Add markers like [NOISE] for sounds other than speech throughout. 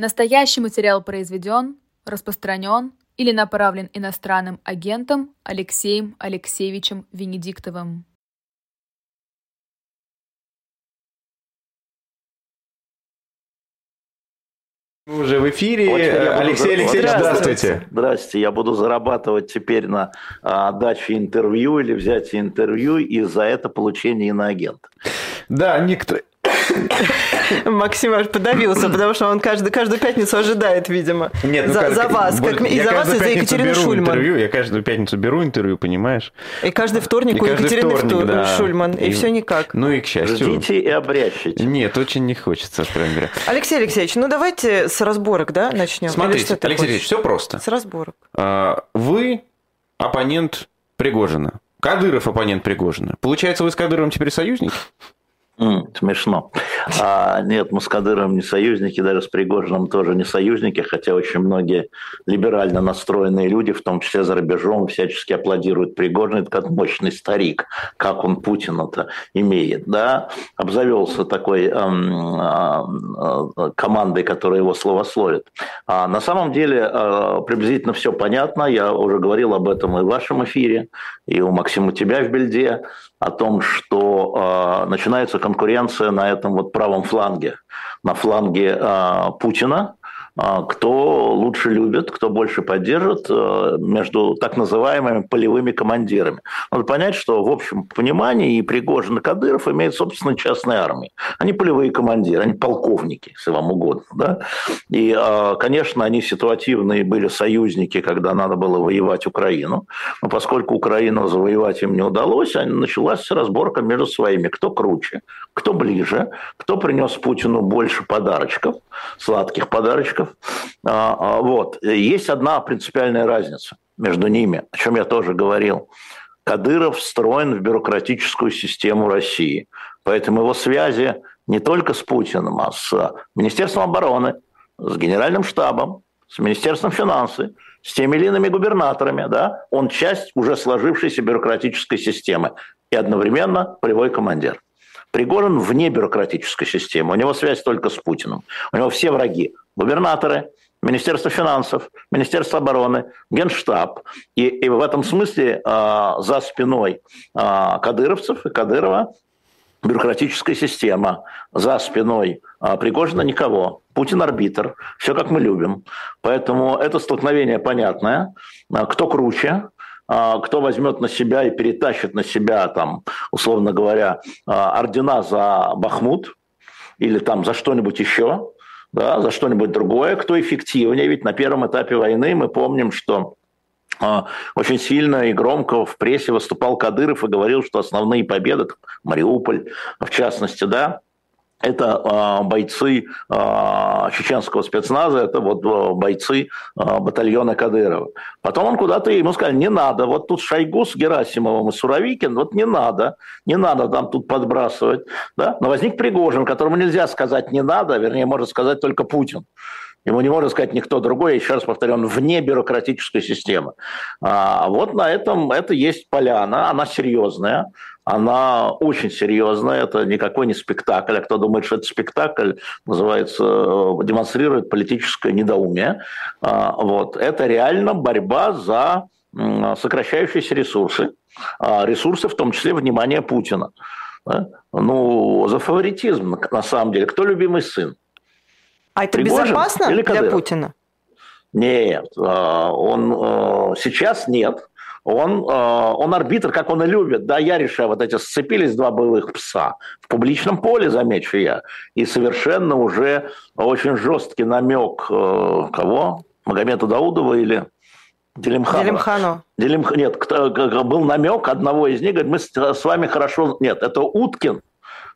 Настоящий материал произведен, распространен или направлен иностранным агентом Алексеем Алексеевичем Венедиктовым. Мы уже в эфире. Алексей Алексеевич, здравствуйте. Здравствуйте. Я буду зарабатывать теперь на а, даче интервью или взятие интервью и за это получение иноагента. Да, никто, [LAUGHS] Максим аж подавился, [CLEARS THROAT] потому что он каждый, каждую пятницу ожидает, видимо, Нет, ну, за, как, за вас. Как, и за вас, и за Екатерину Шульман. Интервью, я каждую пятницу беру интервью, понимаешь? И каждый вторник и у каждый Екатерины вторник, да. Шульман. И, и все никак. Ну и к счастью. Ждите и обрящите. Нет, очень не хочется, откровенно говоря. Алексей Алексеевич, ну давайте с разборок, да, начнем. Смотрите, Алексей хочешь? Алексеевич, все просто. С разборок. А, вы оппонент Пригожина. Кадыров оппонент Пригожина. Получается, вы с Кадыровым теперь союзник? Mm, смешно. А, нет, мы с Кадыровым не союзники, даже с Пригожиным тоже не союзники, хотя очень многие либерально настроенные люди, в том числе за рубежом, всячески аплодируют Пригожин, это как мощный старик, как он Путина-то имеет, да, обзавелся такой эм, э, командой, которая его словословит. А на самом деле э, приблизительно все понятно, я уже говорил об этом и в вашем эфире, и у Максима тебя в Бельде, о том, что э, начинается конкуренция на этом вот правом фланге, на фланге э, Путина, кто лучше любит, кто больше поддержит э, между так называемыми полевыми командирами. Надо понять, что в общем понимании и Пригожин и Кадыров имеют собственно частные армии. Они полевые командиры, они полковники, если вам угодно. Да? И, а, конечно, они ситуативные были союзники, когда надо было воевать Украину. Но поскольку Украину завоевать им не удалось, началась разборка между своими. Кто круче, кто ближе, кто принес Путину больше подарочков, сладких подарочков, а, а, вот. Есть одна принципиальная разница между ними, о чем я тоже говорил. Кадыров встроен в бюрократическую систему России. Поэтому его связи не только с Путиным, а с Министерством обороны, с Генеральным штабом, с Министерством финансов, с теми или иными губернаторами. Да? Он часть уже сложившейся бюрократической системы и одновременно полевой командир. Пригожин вне бюрократической системы. У него связь только с Путиным. У него все враги губернаторы, Министерство финансов, Министерство обороны, Генштаб. И, и в этом смысле э, за спиной э, кадыровцев и Кадырова бюрократическая система. За спиной э, Пригожина никого. Путин арбитр. Все как мы любим. Поэтому это столкновение понятное. Кто круче, кто возьмет на себя и перетащит на себя, там, условно говоря, ордена за Бахмут или там за что-нибудь еще, да, за что-нибудь другое, кто эффективнее. Ведь на первом этапе войны мы помним, что а, очень сильно и громко в прессе выступал Кадыров и говорил, что основные победы, Мариуполь в частности, да, это э, бойцы э, чеченского спецназа, это вот э, бойцы батальона Кадырова. Потом он куда-то ему сказал, не надо, вот тут Шойгу с Герасимовым и Суровикин, вот не надо, не надо там тут подбрасывать. Да? Но возник Пригожин, которому нельзя сказать не надо, вернее, может сказать только Путин. Ему не может сказать никто другой, еще раз повторю, он вне бюрократической системы. А вот на этом это есть поляна, она серьезная, она очень серьезная, это никакой не спектакль. А кто думает, что это спектакль, называется, э, демонстрирует политическое недоумие. А, вот. Это реально борьба за сокращающиеся ресурсы, а, ресурсы в том числе внимание Путина. Ну, за фаворитизм, на самом деле. Кто любимый сын? А это Пригожин безопасно для Путина? Нет, а, он сейчас нет он, э, он арбитр, как он и любит. Да, я решаю, вот эти сцепились два боевых пса в публичном поле, замечу я, и совершенно уже очень жесткий намек э, кого? Магомеда Даудова или Делимханова. Делимхану. Делим... Нет, был намек одного из них, говорит, мы с вами хорошо... Нет, это Уткин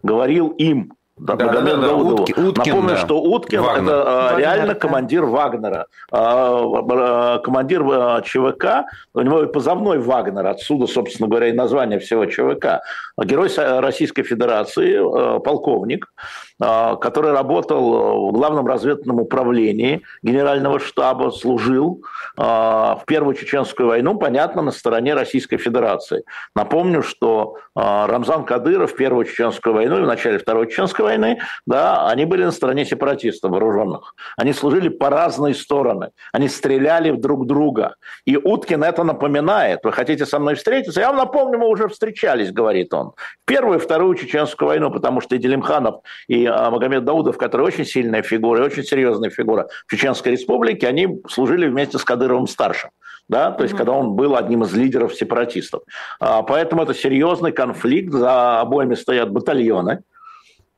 говорил им, да, да, да, да, Утки, Уткин, Напомню, да. что Уткин Вагнер. это Вагнер, герояльно да. командир Вагнера, а, командир а, ЧВК, у него и позывной Вагнер, отсюда, собственно говоря, и название всего ЧВК. Герой Российской Федерации, а, полковник, а, который работал в главном разведном управлении генерального штаба, служил а, в Первую Чеченскую войну, понятно, на стороне Российской Федерации. Напомню, что Рамзан Кадыров в Первую Чеченскую войну и в начале Второй Чеченской войны, да, они были на стороне сепаратистов вооруженных. Они служили по разные стороны. Они стреляли в друг друга. И Уткин это напоминает. Вы хотите со мной встретиться? Я вам напомню, мы уже встречались, говорит он. Первую и Вторую Чеченскую войну, потому что и Делимханов, и Магомед Даудов, который очень сильная фигура и очень серьезная фигура в Чеченской республике, они служили вместе с Кадыровым-старшим. Да, то есть, mm-hmm. когда он был одним из лидеров сепаратистов. А, поэтому это серьезный конфликт, за обоими стоят батальоны,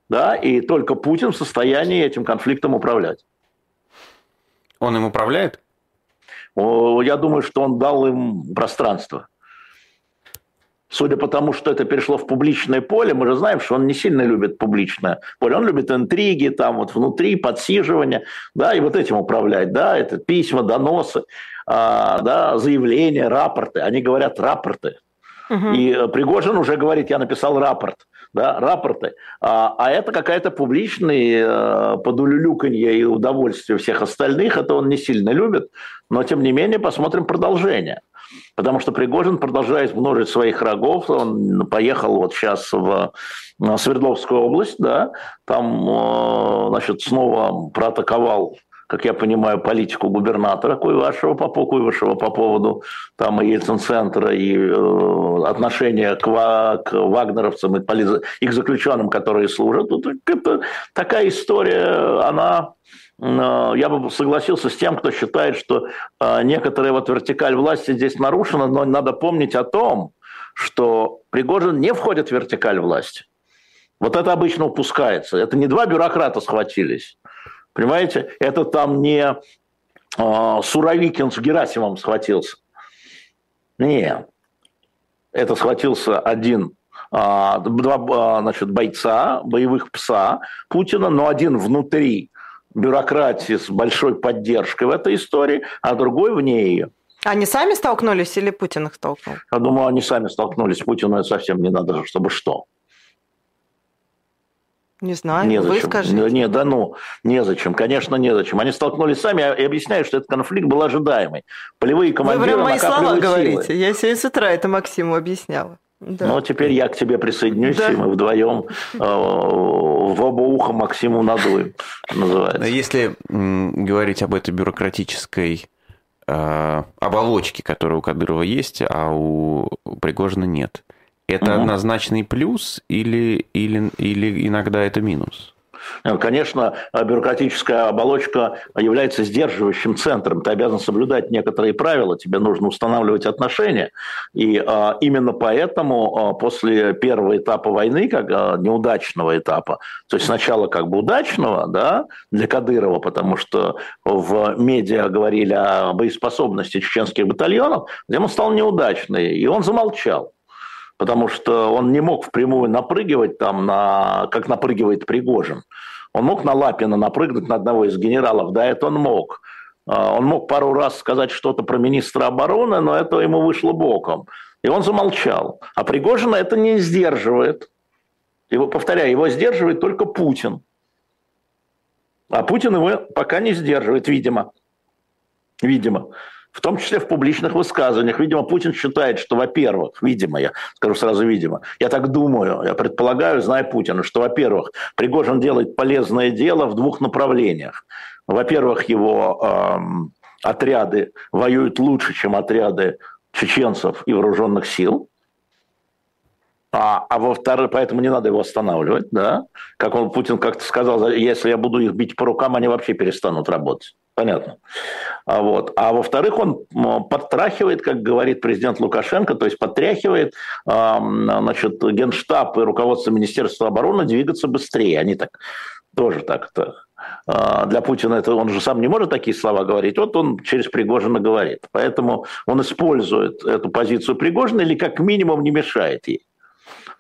да, и только Путин в состоянии этим конфликтом управлять. Он им управляет? Я думаю, что он дал им пространство судя по тому, что это перешло в публичное поле, мы же знаем, что он не сильно любит публичное поле. Он любит интриги, там вот внутри, подсиживание, да, и вот этим управлять, да, это письма, доносы, а, да, заявления, рапорты. Они говорят рапорты. Угу. И Пригожин уже говорит, я написал рапорт, да, рапорты. А, а это какая-то публичная э, подулюлюканье и удовольствие всех остальных, это он не сильно любит, но тем не менее посмотрим продолжение. Потому что Пригожин продолжает множить своих врагов. Он поехал вот сейчас в Свердловскую область, да, там, э, значит, снова проатаковал как я понимаю, политику губернатора Куйвашева по, Куйвашева по поводу там и Ельцин-центра, и э, отношения к, к вагнеровцам и, и к заключенным, которые служат. Вот это такая история, она Э, я бы согласился с тем, кто считает, что э, некоторая вот вертикаль власти здесь нарушена, но надо помнить о том, что Пригожин не входит в вертикаль власти. Вот это обычно упускается. Это не два бюрократа схватились. Понимаете? Это там не э, Суровикин с Герасимом схватился. Нет. Это схватился один два значит, бойца, боевых пса Путина, но один внутри бюрократии с большой поддержкой в этой истории, а другой вне ее. Они сами столкнулись или Путин их столкнул? Я думаю, они сами столкнулись. Путину это совсем не надо, чтобы что. Не знаю, незачем. вы скажите. Не, да ну, незачем. Конечно, незачем. Они столкнулись сами и объясняют, что этот конфликт был ожидаемый. Полевые командиры Вы прям мои слова силы. говорите. Я сегодня с утра это Максиму объясняла. Да. Ну, теперь я к тебе присоединюсь, да. и мы вдвоем э, в оба уха Максиму надуем, называется. Если говорить об этой бюрократической э, оболочке, которая у Кадырова есть, а у Пригожина нет, это угу. однозначный плюс или, или, или иногда это минус? Конечно, бюрократическая оболочка является сдерживающим центром. Ты обязан соблюдать некоторые правила, тебе нужно устанавливать отношения. И а, именно поэтому а, после первого этапа войны, как неудачного этапа, то есть сначала как бы удачного да, для Кадырова, потому что в медиа говорили о боеспособности чеченских батальонов, затем он стал неудачный, и он замолчал потому что он не мог впрямую напрыгивать там, на, как напрыгивает Пригожин. Он мог на Лапина напрыгнуть на одного из генералов, да, это он мог. А, он мог пару раз сказать что-то про министра обороны, но это ему вышло боком. И он замолчал. А Пригожина это не сдерживает. Его, повторяю, его сдерживает только Путин. А Путин его пока не сдерживает, видимо. Видимо в том числе в публичных высказываниях. Видимо, Путин считает, что, во-первых, видимо, я скажу сразу видимо, я так думаю, я предполагаю, зная Путина, что, во-первых, Пригожин делает полезное дело в двух направлениях. Во-первых, его эм, отряды воюют лучше, чем отряды чеченцев и вооруженных сил. А, а во-вторых, поэтому не надо его останавливать, да. Как он, Путин как-то сказал, если я буду их бить по рукам, они вообще перестанут работать. Понятно. А, вот. а во-вторых, он подтрахивает, как говорит президент Лукашенко, то есть подтряхивает значит, генштаб и руководство Министерства обороны двигаться быстрее. Они так тоже так-то а, для Путина это он же сам не может такие слова говорить, вот он через Пригожина говорит. Поэтому он использует эту позицию Пригожина или как минимум не мешает ей.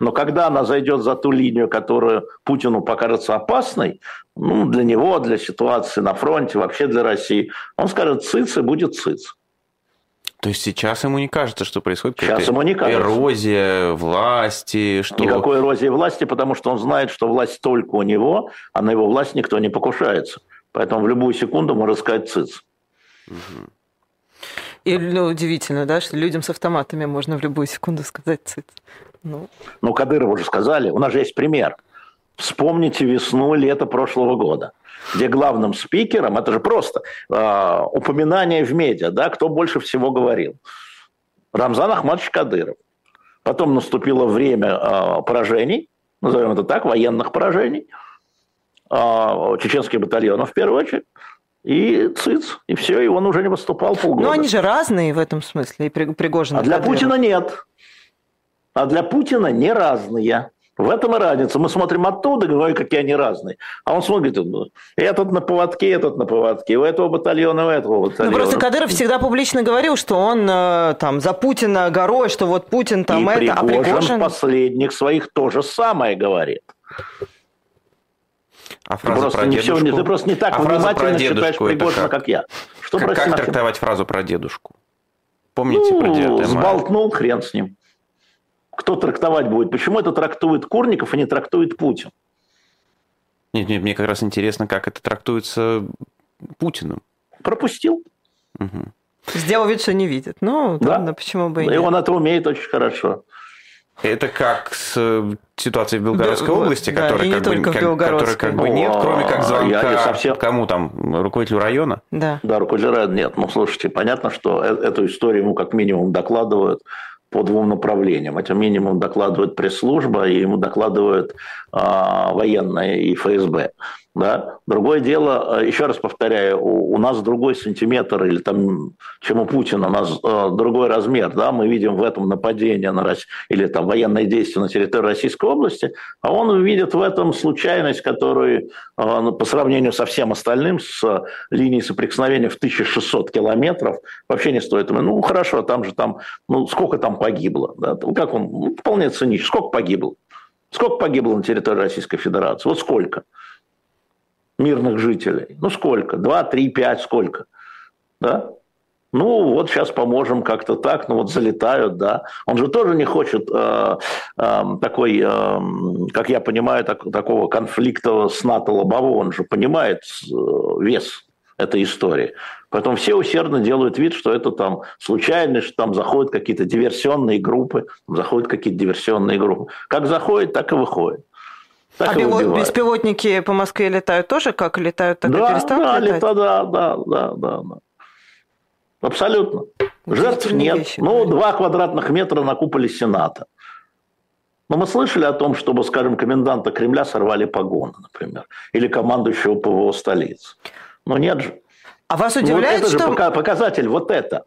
Но когда она зайдет за ту линию, которую Путину покажется опасной, ну, для него, для ситуации на фронте, вообще для России, он скажет «цыц» и будет «цыц». То есть сейчас ему не кажется, что происходит сейчас ему не кажется. эрозия власти? Что... Никакой эрозии власти, потому что он знает, что власть только у него, а на его власть никто не покушается. Поэтому в любую секунду можно сказать «цыц». Угу. И ну, удивительно, да, что людям с автоматами можно в любую секунду сказать «цыц». Ну, ну Кадырову уже сказали. У нас же есть пример. Вспомните весну, лето прошлого года где главным спикером, это же просто э, упоминание в медиа, да, кто больше всего говорил. Рамзан Ахмадович Кадыров. Потом наступило время э, поражений, назовем это так, военных поражений, э, чеченских батальонов в первую очередь, и циц, и все, и он уже не выступал полгода. Но они же разные в этом смысле, и Пригожин. А для Путина нет. А для Путина не разные. В этом и разница. Мы смотрим оттуда, говорим, какие они разные. А он смотрит, этот на поводке, этот на поводке, у этого батальона, у этого батальона. Ну, просто Кадыров всегда публично говорил, что он э, там за Путина горой, что вот Путин там и это, Пригожин, а Пригожин... последних своих то же самое говорит. А фраза ты просто про не дедушку... все, ты просто не так а внимательно читаешь Пригожина, как? как я. Что как, как трактовать фразу про дедушку? Помните ну, про деда? Сболтнул, хрен с ним кто трактовать будет? Почему это трактует Курников, а не трактует Путин? Нет, нет, мне как раз интересно, как это трактуется Путиным. Пропустил. Угу. Сделал вид, что не видит. Ну, да. ладно, почему бы и нет. И он это умеет очень хорошо. Это как с э, ситуацией в Белгородской да, области, да, которая, как бы, как, которой как бы нет, кроме как звонка я совсем... кому там, руководителю района? Да. Да, руководителю района нет. Ну, слушайте, понятно, что э, эту историю ему как минимум докладывают по двум направлениям. Это минимум докладывает пресс-служба, и ему докладывают э, военные и ФСБ. Да? Другое дело, э, еще раз повторяю, у, у нас другой сантиметр, или там, чем у Путина, у нас э, другой размер. Да? Мы видим в этом нападение на Россию, или там военные действия на территории Российской области, а он видит в этом случайность, которую э, ну, по сравнению со всем остальным, с линией соприкосновения в 1600 километров, вообще не стоит. Ну, хорошо, там же там, ну, сколько там погибло? Да? Как он? Ну, вполне цинично. Сколько погибло? Сколько погибло на территории Российской Федерации? Вот сколько? Мирных жителей. Ну сколько? Два, три, пять, сколько? Да? Ну вот сейчас поможем как-то так, ну вот залетают, да. Он же тоже не хочет э, э, такой, э, как я понимаю, так, такого конфликта с НАТО лобового. Он же понимает э, вес этой истории. Поэтому все усердно делают вид, что это там случайность, что там заходят какие-то диверсионные группы, заходят какие-то диверсионные группы. Как заходит, так и выходит. Так а бело- беспилотники по Москве летают тоже, как летают, так да, и перестают да, летать? Да, да, да, да, да, да. Абсолютно. Жертв нет. Вещи, ну, два квадратных метра на куполе Сената. Но мы слышали о том, чтобы, скажем, коменданта Кремля сорвали погоны, например, или командующего ПВО столицы. Но нет же. А вас удивляет, вот это что... же показатель, вот это.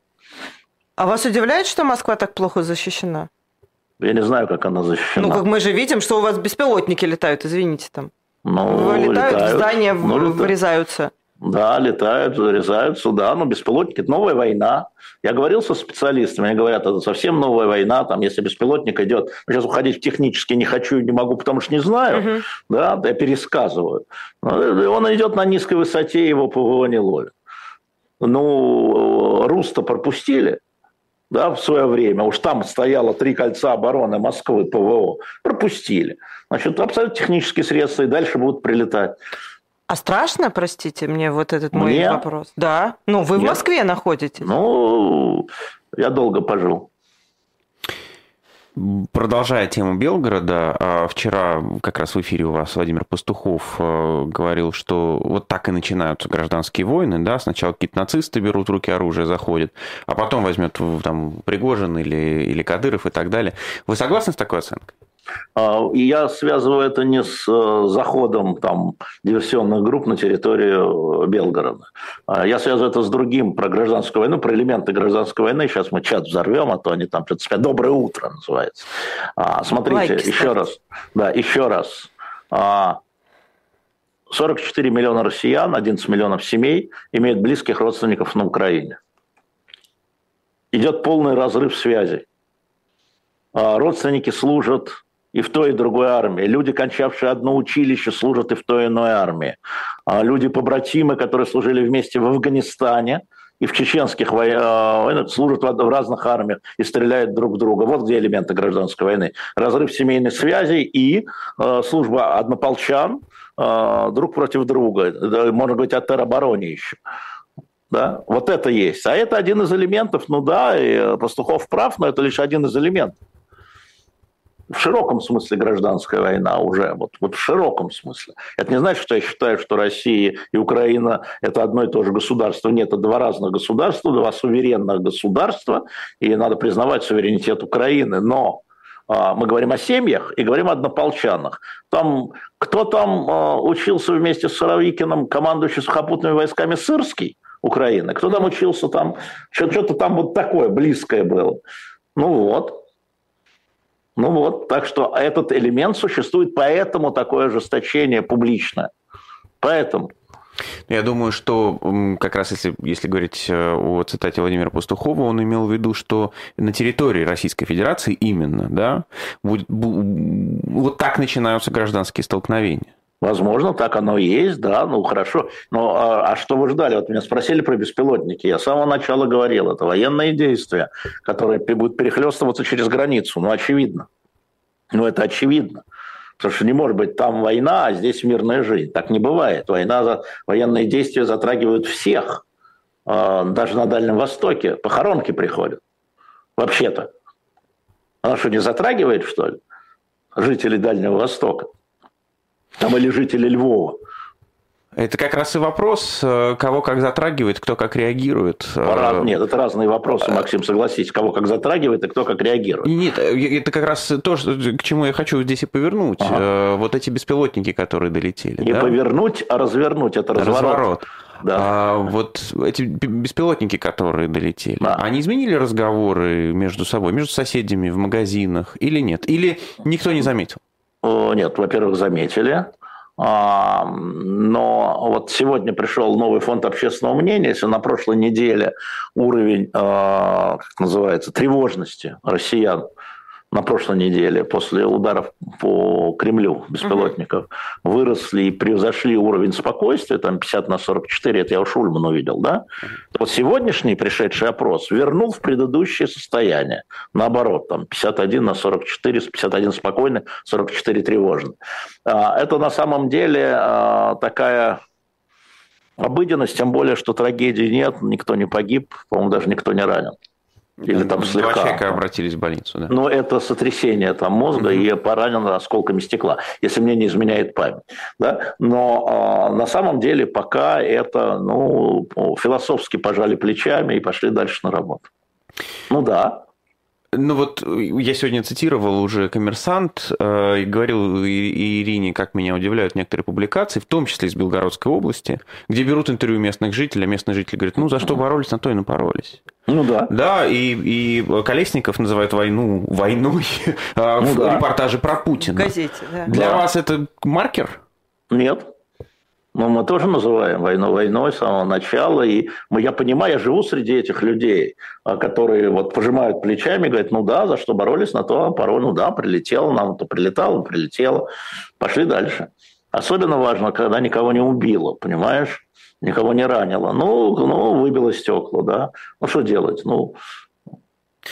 А вас удивляет, что Москва так плохо защищена? Я не знаю, как она защищена. Ну, как мы же видим, что у вас беспилотники летают, извините там. Ну, летают, летают в здания ну, врезаются. Да, летают, врезаются, да, но беспилотники – это новая война. Я говорил со специалистами, они говорят, это совсем новая война, там, если беспилотник идет, сейчас уходить технически не хочу, не могу, потому что не знаю, угу. да, я пересказываю. Он идет на низкой высоте, его ПВО не ловит. Ну, Руста пропустили, да, в свое время, уж там стояло три кольца обороны Москвы, ПВО, пропустили. Значит, абсолютно технические средства и дальше будут прилетать. А страшно, простите мне, вот этот мой мне? вопрос? Да. Ну, вы Нет. в Москве находитесь. Ну, я долго пожил. Продолжая тему Белгорода, а, вчера как раз в эфире у вас Владимир Пастухов э, говорил, что вот так и начинаются гражданские войны, да, сначала какие-то нацисты берут в руки оружие, заходят, а потом возьмет там Пригожин или, или Кадыров и так далее. Вы согласны с такой оценкой? А, и я связываю это не с э, заходом там, диверсионных групп на территорию э, Белгорода. А, я связываю это с другим, про гражданскую войну, про элементы гражданской войны. Сейчас мы чат взорвем, а то они там что-то спят. «Доброе утро» называется. А, смотрите, Лайки, еще раз. Да, еще раз. 44 миллиона россиян, 11 миллионов семей имеют близких родственников на Украине. Идет полный разрыв связи. Родственники служат и в той, и другой армии. Люди, кончавшие одно училище, служат и в той, и иной армии. А люди-побратимы, которые служили вместе в Афганистане, и в чеченских войнах служат в разных армиях и стреляют друг в друга. Вот где элементы гражданской войны. Разрыв семейных связей и служба однополчан друг против друга. Можно говорить о теробороне еще. Да? Вот это есть. А это один из элементов, ну да, и Пастухов прав, но это лишь один из элементов. В широком смысле гражданская война уже, вот, вот в широком смысле. Это не значит, что я считаю, что Россия и Украина – это одно и то же государство. Нет, это два разных государства, два суверенных государства, и надо признавать суверенитет Украины. Но а, мы говорим о семьях и говорим о однополчанах. Там, кто там а, учился вместе с Суровикиным, командующий сухопутными войсками Сырский – Украины. Кто там учился, там что-то там вот такое близкое было. Ну вот. Ну вот, так что этот элемент существует, поэтому такое ожесточение публичное. Поэтому. Я думаю, что как раз если, если говорить э, о цитате Владимира Пастухова, он имел в виду, что на территории Российской Федерации именно, да, будет, вот так начинаются гражданские столкновения. Возможно, так оно и есть, да, ну хорошо. Но а, а что вы ждали? Вот меня спросили про беспилотники. Я с самого начала говорил, это военные действия, которые будут перехлестываться через границу. Ну, очевидно. Ну, это очевидно. Потому что не может быть там война, а здесь мирная жизнь. Так не бывает. Война, военные действия затрагивают всех. А, даже на Дальнем Востоке похоронки приходят. Вообще-то. Она что, не затрагивает, что ли, жителей Дальнего Востока? Там или жители Львова. Это как раз и вопрос, э, кого как затрагивает, кто как реагирует. Э, нет, это разные вопросы, Максим, согласись, кого как затрагивает и кто как реагирует. Нет, э, это как раз то, к чему я хочу здесь и повернуть. Ага. Вот эти беспилотники, которые долетели. Не да? повернуть, а развернуть, это разворот. разворот. Да. А, вот эти беспилотники, которые долетели, да. они изменили разговоры между собой, между соседями в магазинах или нет? Или никто не заметил? Нет, во-первых, заметили. А, но вот сегодня пришел новый фонд общественного мнения, если на прошлой неделе уровень, а, как называется, тревожности россиян на прошлой неделе после ударов по Кремлю беспилотников угу. выросли и превзошли уровень спокойствия, там 50 на 44, это я у Шульмана увидел, да? Вот сегодняшний пришедший опрос вернул в предыдущее состояние. Наоборот, там 51 на 44, 51 спокойный, 44 тревожный. А, это на самом деле а, такая обыденность, тем более, что трагедии нет, никто не погиб, по-моему, даже никто не ранен. Или там слегка. Два человека обратились в больницу, да? Но это сотрясение там мозга угу. и поранено осколками стекла, если мне не изменяет память. Да? Но э, на самом деле пока это, ну, философски пожали плечами и пошли дальше на работу. Ну да, ну вот я сегодня цитировал уже «Коммерсант» э, и говорил Ирине, как меня удивляют некоторые публикации, в том числе из Белгородской области, где берут интервью местных жителей, а местные жители говорят, ну за что боролись, на то и напоролись. Ну да. Да, и, и Колесников называет войну войной а, ну, в да. репортаже про Путина. В газете, да. Для да. вас это маркер? Нет. Но мы тоже называем войну войной с самого начала. И я понимаю, я живу среди этих людей, а, которые вот пожимают плечами, говорят, ну да, за что боролись, на то порой, ну да, прилетело, нам то прилетало, прилетело. Пошли дальше. Особенно важно, когда никого не убило, понимаешь? Никого не ранило. Ну, ну выбило стекла, да. Ну, что делать? Ну,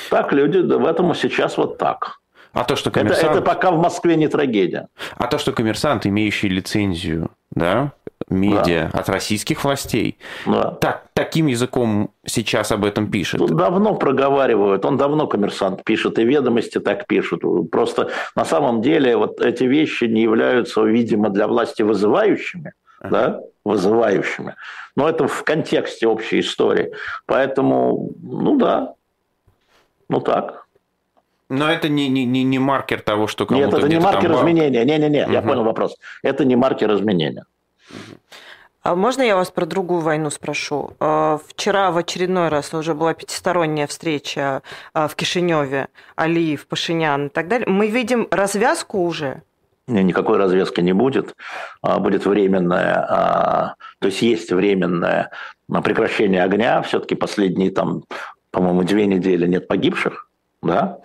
так люди в этом сейчас вот так. А то, что коммерсант... это, это пока в Москве не трагедия. А то, что коммерсант, имеющий лицензию, да, медиа да. от российских властей. Да. Так, таким языком сейчас об этом пишет. Ну, давно проговаривают, он давно коммерсант пишет, и ведомости так пишут. Просто на самом деле вот эти вещи не являются, видимо, для власти вызывающими, ага. да, вызывающими. Но это в контексте общей истории. Поэтому, ну да, ну так. Но это не, не, не, не маркер того, что кому-то Нет, это не маркер там... изменения. Не-не-не, угу. я понял вопрос. Это не маркер изменения. А можно я вас про другую войну спрошу? А, вчера в очередной раз уже была пятисторонняя встреча а, в Кишиневе, Алиев, Пашинян и так далее. Мы видим развязку уже? Никакой развязки не будет. Будет временное, то есть есть временное прекращение огня. Все-таки последние там, по-моему, две недели нет погибших. Да?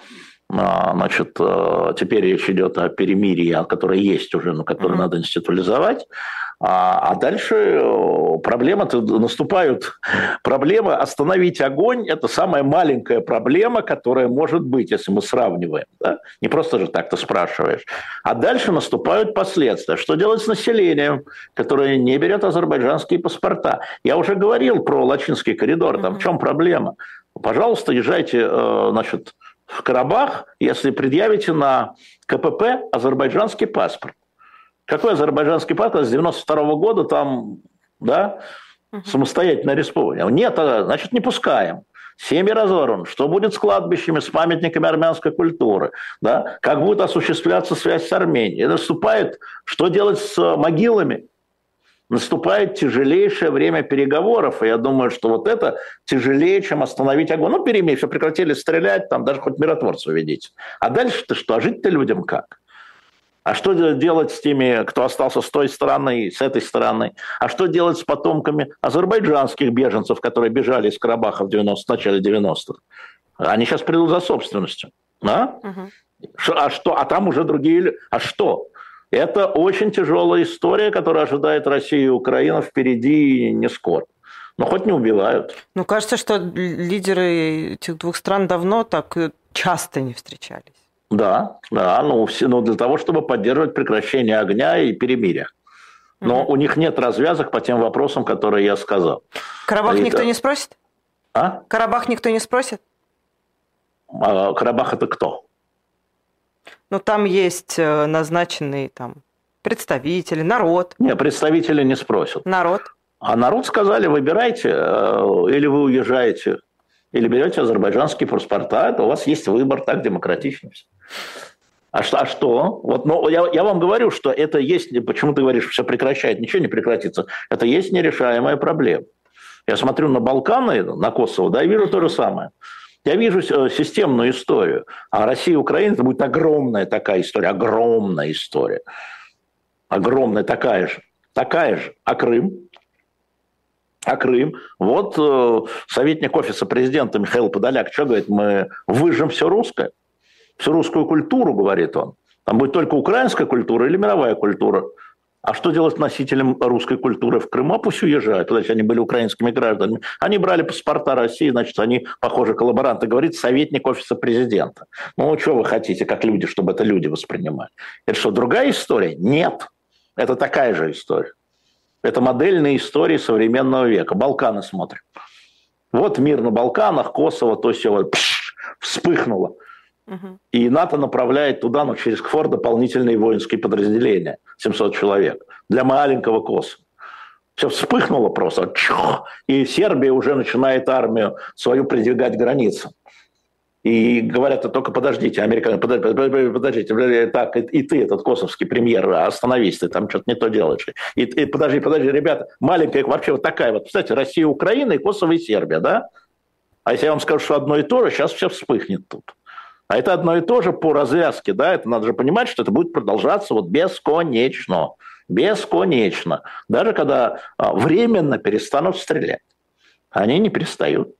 Значит, теперь речь идет о перемирии, которое есть уже, но которое mm-hmm. надо институализовать. А, а дальше э, проблема наступают проблемы остановить огонь. Это самая маленькая проблема, которая может быть, если мы сравниваем. Да? Не просто же так ты спрашиваешь. А дальше наступают последствия. Что делать с населением, которое не берет азербайджанские паспорта? Я уже говорил про Лачинский коридор. Там в чем проблема? Пожалуйста, езжайте, э, значит, в Карабах, если предъявите на КПП азербайджанский паспорт. Какой азербайджанский паспорт с 92 года там, да, самостоятельная республика? Нет, а, значит, не пускаем. Семьи разорван. Что будет с кладбищами, с памятниками армянской культуры? Да? Как будет осуществляться связь с Арменией? наступает, что делать с могилами? наступает тяжелейшее время переговоров, и я думаю, что вот это тяжелее, чем остановить огонь. Ну, перемей, все прекратили стрелять, там даже хоть миротворцев ведите. А дальше-то что? А жить-то людям как? А что делать с теми, кто остался с той стороны, с этой стороны? А что делать с потомками азербайджанских беженцев, которые бежали из Карабаха в, 90, в начале 90-х? Они сейчас придут за собственностью. А? Угу. А что? А там уже другие... А что? Это очень тяжелая история, которая ожидает Россию и Украину впереди не скоро. Но хоть не убивают. Ну, кажется, что лидеры этих двух стран давно так часто не встречались. Да, да, ну, все, ну для того, чтобы поддерживать прекращение огня и перемирие. Но угу. у них нет развязок по тем вопросам, которые я сказал. Карабах и никто это... не спросит? А? Карабах никто не спросит? А, Карабах это кто? Ну, там есть э, назначенные там представители, народ. Не, представители не спросят. Народ. А народ сказали, выбирайте, э, или вы уезжаете, или берете азербайджанские паспорта, это у вас есть выбор, так демократично. А что? А что? Вот, ну, я, я вам говорю, что это есть, почему ты говоришь, все прекращает, ничего не прекратится. Это есть нерешаемая проблема. Я смотрю на Балканы, на Косово, да, и вижу то же самое. Я вижу э, системную историю. А Россия и Украина это будет огромная такая история, огромная история. Огромная такая же. Такая же. А Крым? А Крым? Вот э, советник офиса президента Михаил Подоляк что говорит? Мы выжжем все русское. Всю русскую культуру, говорит он. Там будет только украинская культура или мировая культура. А что делать носителям русской культуры в Крыму? А пусть уезжают. Значит, они были украинскими гражданами. Они брали паспорта России, значит, они, похоже, коллаборанты. Говорит советник офиса президента. Ну, что вы хотите, как люди, чтобы это люди воспринимали? Это что, другая история? Нет. Это такая же история. Это модельные истории современного века. Балканы смотрим. Вот мир на Балканах, Косово, то все вот И НАТО направляет туда, ну, через КФОР дополнительные воинские подразделения, 700 человек, для маленького Косово. Все вспыхнуло просто, и Сербия уже начинает армию свою придвигать к границам. И говорят, только подождите, американцы, подождите, подождите, так, и, и ты, этот косовский премьер, остановись, ты там что-то не то делаешь. И, и подожди, подожди, ребята, маленькая вообще вот такая вот, кстати, Россия, Украина и Косово и Сербия, да? А если я вам скажу, что одно и то же, сейчас все вспыхнет тут. А это одно и то же по развязке, да, это надо же понимать, что это будет продолжаться вот бесконечно, бесконечно, даже когда а, временно перестанут стрелять. Они не перестают.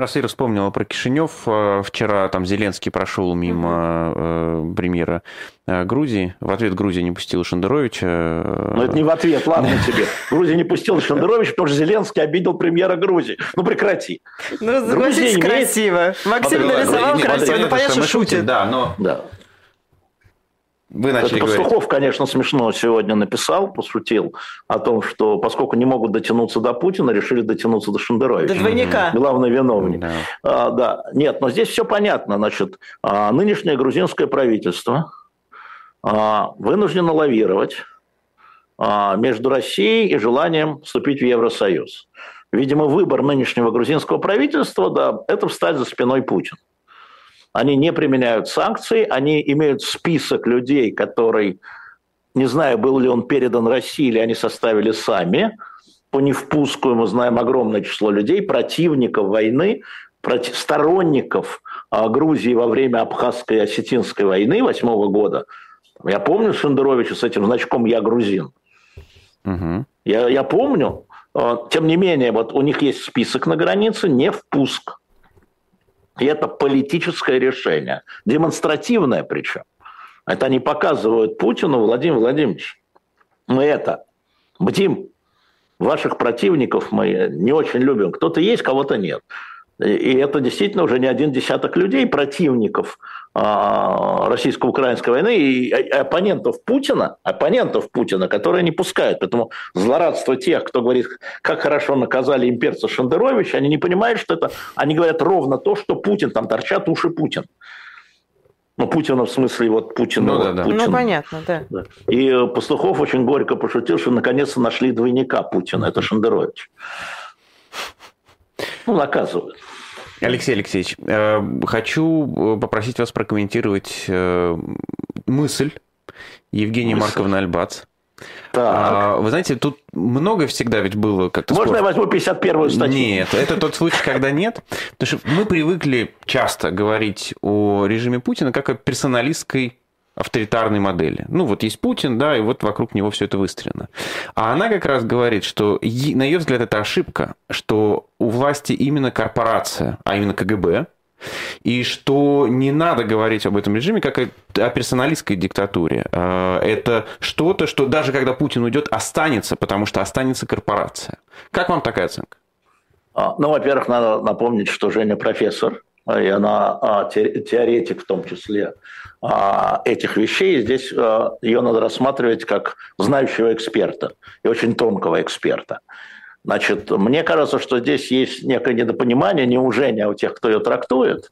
Раз Ира вспомнила про Кишинев, э, вчера там Зеленский прошел мимо э, премьера э, Грузии. В ответ Грузия не пустила Шендеровича. Ну, это не в ответ, ладно [LAUGHS] тебе. Грузия не пустила Шендеровича, потому что Зеленский обидел премьера Грузии. Ну, прекрати. Ну, согласитесь, красиво. Максим нарисовал красиво. Ну, понятно, что шутит. Да, но... Вы начали Это Пастухов, говорить. конечно, смешно сегодня написал, пошутил о том, что поскольку не могут дотянуться до Путина, решили дотянуться до Шендеровича. До двойника. Главный виновник. Да. А, да. Нет, но здесь все понятно. Значит, а, нынешнее грузинское правительство а, вынуждено лавировать а, между Россией и желанием вступить в Евросоюз. Видимо, выбор нынешнего грузинского правительства, да, это встать за спиной Путина. Они не применяют санкции, они имеют список людей, который, не знаю, был ли он передан России или они составили сами. По невпуску мы знаем огромное число людей, противников войны, сторонников а, Грузии во время Абхазской и Осетинской войны восьмого года. Я помню Шендеровича с этим значком «Я грузин». Угу. Я, я помню. А, тем не менее, вот у них есть список на границе, не впуск. И это политическое решение, демонстративное причем. Это они показывают Путину, Владимир Владимирович. мы это, бдим, ваших противников мы не очень любим. Кто-то есть, кого-то нет. И это действительно уже не один десяток людей, противников а, российско-украинской войны и оппонентов Путина, оппонентов Путина, которые не пускают. Поэтому злорадство тех, кто говорит, как хорошо наказали имперца Шендеровича, они не понимают, что это... Они говорят ровно то, что Путин, там торчат уши Путин. Ну, Путина в смысле вот Путина. Ну, вот, да, да. Путин. ну понятно, да. да. И Пастухов очень горько пошутил, что наконец-то нашли двойника Путина. Это Шендерович. Ну, наказывают. Алексей Алексеевич, э, хочу э, попросить вас прокомментировать э, мысль Евгении мысль. Марковны Альбац. Так. Вы знаете, тут много всегда ведь было как-то... Можно спор... я возьму 51-ю статью? Нет, это тот случай, когда нет. Потому что мы привыкли часто говорить о режиме Путина как о персоналистской авторитарной модели. Ну, вот есть Путин, да, и вот вокруг него все это выстроено. А она как раз говорит, что, на ее взгляд, это ошибка, что у власти именно корпорация, а именно КГБ, и что не надо говорить об этом режиме как о персоналистской диктатуре. А, это что-то, что даже когда Путин уйдет, останется, потому что останется корпорация. Как вам такая оценка? А, ну, во-первых, надо напомнить, что Женя профессор, и она а, теоретик в том числе а, этих вещей. Здесь а, ее надо рассматривать как знающего эксперта и очень тонкого эксперта. Значит, мне кажется, что здесь есть некое недопонимание, неужение у тех, кто ее трактует,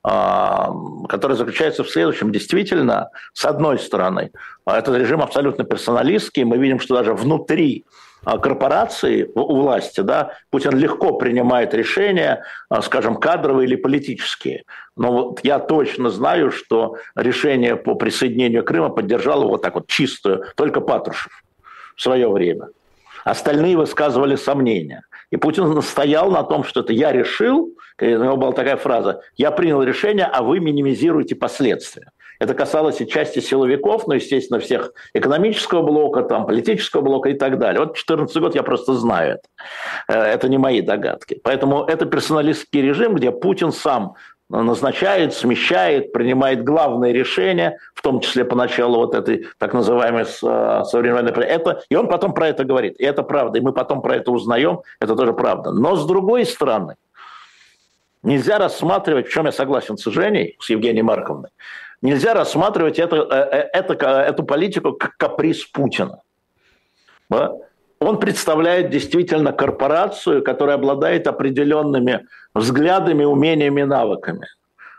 которое заключается в следующем. Действительно, с одной стороны, этот режим абсолютно персоналистский. Мы видим, что даже внутри а, корпорации у власти, да, Путин легко принимает решения, а, скажем, кадровые или политические. Но вот я точно знаю, что решение по присоединению Крыма поддержал вот так вот чистую только Патрушев в свое время. Остальные высказывали сомнения. И Путин настоял на том, что это я решил, у него была такая фраза, я принял решение, а вы минимизируете последствия. Это касалось и части силовиков, но, естественно, всех экономического блока, там, политического блока и так далее. Вот 2014 год я просто знаю это. Э, это не мои догадки. Поэтому это персоналистский режим, где Путин сам назначает, смещает, принимает главные решения, в том числе поначалу вот этой так называемой э, современной... Это, и он потом про это говорит. И это правда. И мы потом про это узнаем. Это тоже правда. Но с другой стороны, нельзя рассматривать, в чем я согласен с Женей, с Евгенией Марковной, Нельзя рассматривать это, э, э, это, эту политику как каприз Путина. Да? Он представляет действительно корпорацию, которая обладает определенными взглядами, умениями, навыками.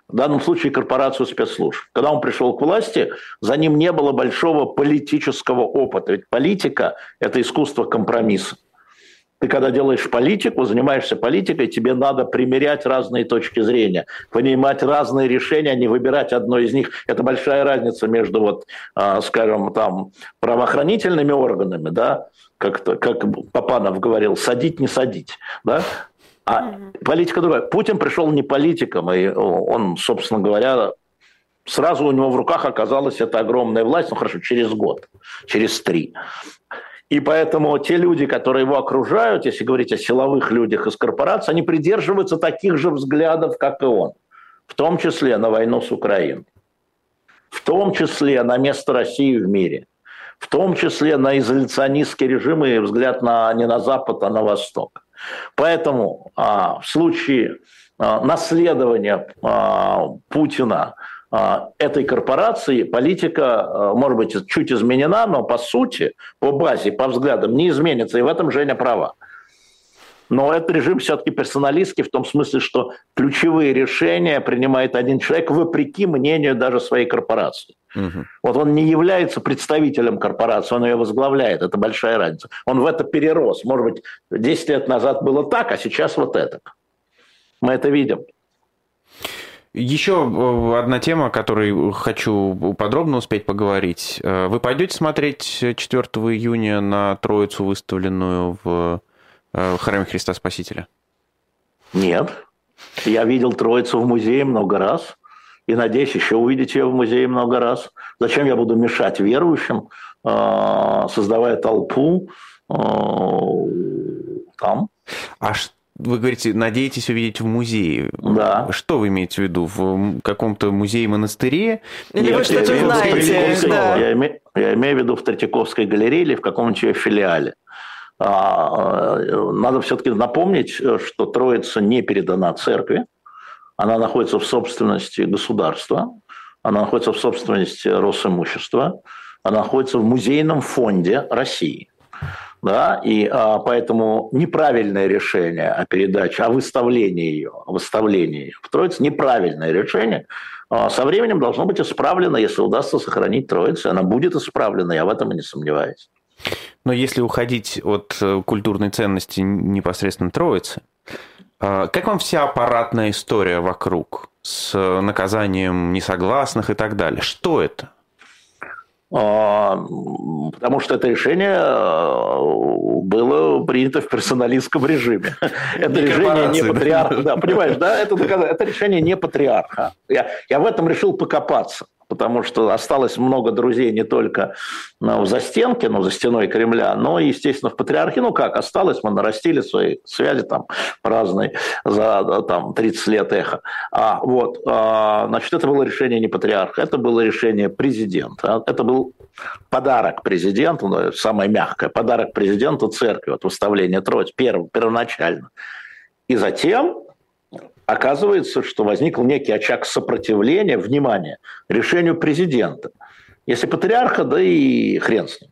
В данном случае корпорацию спецслужб. Когда он пришел к власти, за ним не было большого политического опыта. Ведь политика – это искусство компромисса. Ты когда делаешь политику, занимаешься политикой, тебе надо примерять разные точки зрения, понимать разные решения, а не выбирать одно из них. Это большая разница между, вот, а, скажем, там, правоохранительными органами, да, как, как Папанов говорил, садить, не садить, да, а политика другая. Путин пришел не политиком, и он, собственно говоря, сразу у него в руках оказалась эта огромная власть, ну хорошо, через год, через три. И поэтому те люди, которые его окружают, если говорить о силовых людях из корпорации, они придерживаются таких же взглядов, как и он. В том числе на войну с Украиной. В том числе на место России в мире. В том числе на изоляционистский режим и взгляд на, не на Запад, а на Восток. Поэтому а, в случае а, наследования а, Путина этой корпорации политика, а, может быть, чуть изменена, но по сути, по базе, по взглядам не изменится. И в этом Женя права. Но этот режим все-таки персоналистский в том смысле, что ключевые решения принимает один человек вопреки мнению даже своей корпорации. Угу. Вот он не является представителем корпорации, он ее возглавляет. Это большая разница. Он в это перерос. Может быть, 10 лет назад было так, а сейчас вот это. Мы это видим. Еще э, одна тема, о которой хочу подробно успеть поговорить. Э, вы пойдете смотреть 4 июня на Троицу, выставленную в э, храме Христа Спасителя? Нет. Я видел Троицу в музее много раз. И надеюсь еще увидеть ее в музее много раз. Зачем я буду мешать верующим, создавая толпу там? А вы говорите, надеетесь увидеть в музее. Да. Что вы имеете в виду? В каком-то музее-монастыре? Или вы что-то знаете? Да. Я, име, я имею в виду в Третьяковской галерее или в каком-нибудь ее филиале. А, э, надо все-таки напомнить, что Троица не передана церкви. Она находится в собственности государства, она находится в собственности Росимущества, она находится в музейном фонде России. Да, и а, поэтому неправильное решение о передаче, о выставлении ее, о выставлении в Троице, неправильное решение, а, со временем должно быть исправлено, если удастся сохранить Троицу, она будет исправлена, я в этом и не сомневаюсь. Но если уходить от э, культурной ценности непосредственно Троицы, а, как вам вся аппаратная история вокруг с наказанием несогласных и так далее? Что это? А, потому что это решение э, было принято в персоналистском режиме. [LAUGHS] Это решение не патриарха. Да, понимаешь, да, это, это решение не патриарха. Я, я в этом решил покопаться потому что осталось много друзей не только ну, в застенке, ну, за стеной Кремля, но, естественно, в Патриархе. Ну как, осталось, мы нарастили свои связи там разные за там, 30 лет эхо. А, вот, а, значит, это было решение не Патриарха, это было решение президента. Это был подарок президенту, самое мягкое, подарок президенту церкви, вот выставление Троиц, перв, первоначально. И затем оказывается, что возник некий очаг сопротивления, внимания, решению президента. Если патриарха, да и хрен с ним.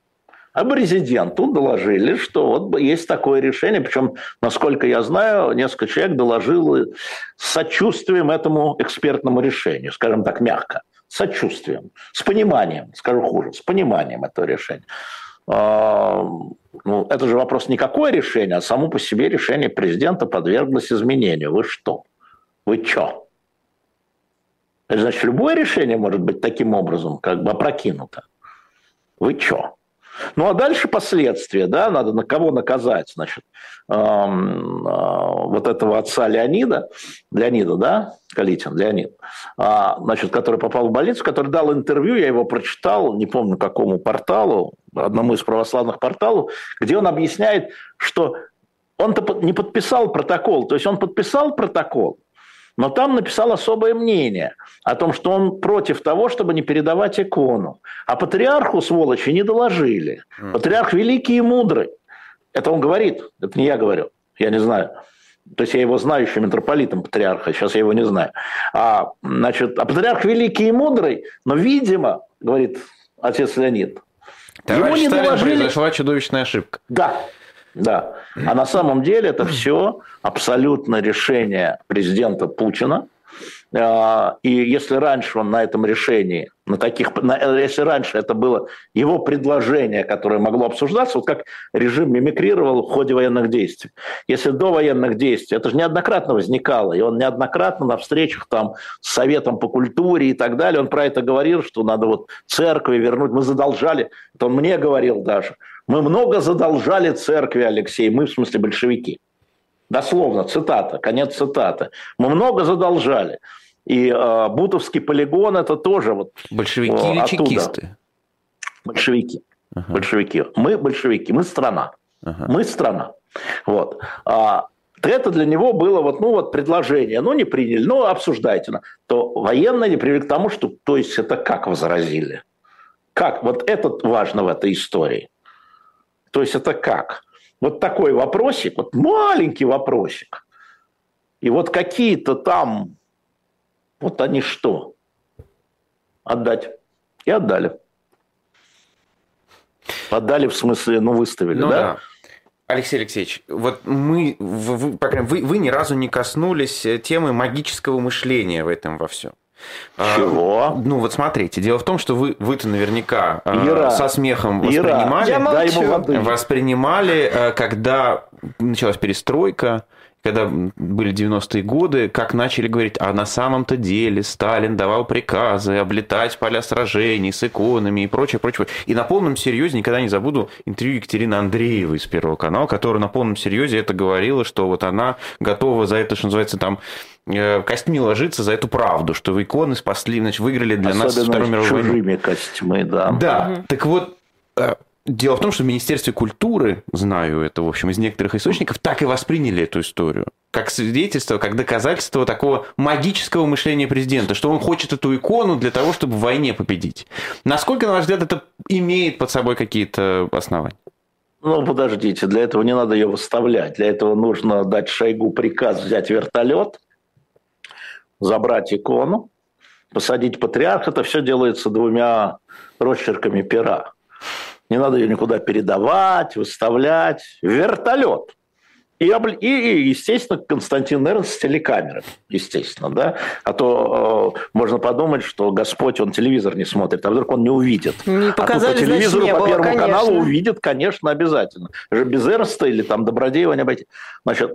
А президенту доложили, что вот есть такое решение, причем, насколько я знаю, несколько человек доложило с сочувствием этому экспертному решению, скажем так, мягко, с сочувствием, с пониманием, скажу хуже, с пониманием этого решения. А, ну, это же вопрос не какое решение, а само по себе решение президента подверглось изменению. Вы что? Вы чё? Значит, любое решение может быть таким образом как бы опрокинуто. Вы чё? Ну а дальше последствия, да, надо на кого наказать, значит, эм, э, вот этого отца Леонида, Леонида, да, Калитин, Леонид, э, значит, который попал в больницу, который дал интервью, я его прочитал, не помню какому порталу, одному из православных порталов, где он объясняет, что он-то не подписал протокол, то есть он подписал протокол, но там написал особое мнение о том, что он против того, чтобы не передавать икону. А патриарху, сволочи, не доложили. Патриарх великий и мудрый. Это он говорит, это не я говорю, я не знаю. То есть я его знаю еще митрополитом патриарха, сейчас я его не знаю. А, значит, а патриарх великий и мудрый, но, видимо, говорит отец Леонид, Товарищ ему не Сталин доложили... произошла чудовищная ошибка. Да, да. А на самом деле это [CLEARS THROAT] все абсолютно решение президента Путина. А, и если раньше он на этом решении, на таких, на, если раньше это было его предложение, которое могло обсуждаться, вот как режим мимикрировал в ходе военных действий. Если до военных действий, это же неоднократно возникало, и он неоднократно на встречах там с Советом по культуре и так далее, он про это говорил, что надо вот церкви вернуть, мы задолжали, это он мне говорил даже, мы много задолжали церкви, Алексей, мы в смысле большевики. Дословно, цитата, конец цитаты. Мы много задолжали. И э, Бутовский полигон это тоже вот большевики э, или оттуда. чекисты? Большевики, ага. большевики. Мы большевики, мы страна, ага. мы страна. Вот. А, это для него было вот, ну вот предложение, ну не приняли, ну обсуждайте. То военные не привели к тому, что, то есть это как возразили? Как? Вот это важно в этой истории. То есть это как? Вот такой вопросик, вот маленький вопросик. И вот какие-то там, вот они что? Отдать. И отдали. Отдали в смысле, ну выставили, ну, да? да. Алексей Алексеевич, вот мы, вы, вы, вы ни разу не коснулись темы магического мышления в этом во всем. А, Чего? А, ну вот смотрите, дело в том, что вы, вы-то наверняка Ира, со смехом воспринимали, Ира, воспринимали, э, когда началась перестройка, когда были 90-е годы, как начали говорить, а на самом-то деле Сталин давал приказы облетать поля сражений с иконами и прочее, прочее. И на полном серьезе никогда не забуду интервью Екатерины Андреевой из Первого канала, которая на полном серьезе это говорила, что вот она готова за это, что называется, там, костьми ложиться за эту правду, что вы иконы спасли, значит, выиграли для Особенно нас Вторую мировую войну. чужими костьмы, да. Да, угу. так вот, э, Дело в том, что в Министерстве культуры, знаю это, в общем, из некоторых источников, так и восприняли эту историю. Как свидетельство, как доказательство такого магического мышления президента, что он хочет эту икону для того, чтобы в войне победить. Насколько, на ваш взгляд, это имеет под собой какие-то основания? Ну, подождите, для этого не надо ее выставлять. Для этого нужно дать Шойгу приказ взять вертолет, забрать икону, посадить патриарха. Это все делается двумя росчерками пера. Не надо ее никуда передавать, выставлять. Вертолет. И, и, естественно, Константин Эрнст с телекамерой, естественно, да. А то э, можно подумать, что Господь, он телевизор не смотрит, а вдруг он не увидит. Не показали, а тут по телевизору, значит, по Первому конечно. каналу увидит, конечно, обязательно. Же без Эрнста или там Добродеева не обойти. Значит,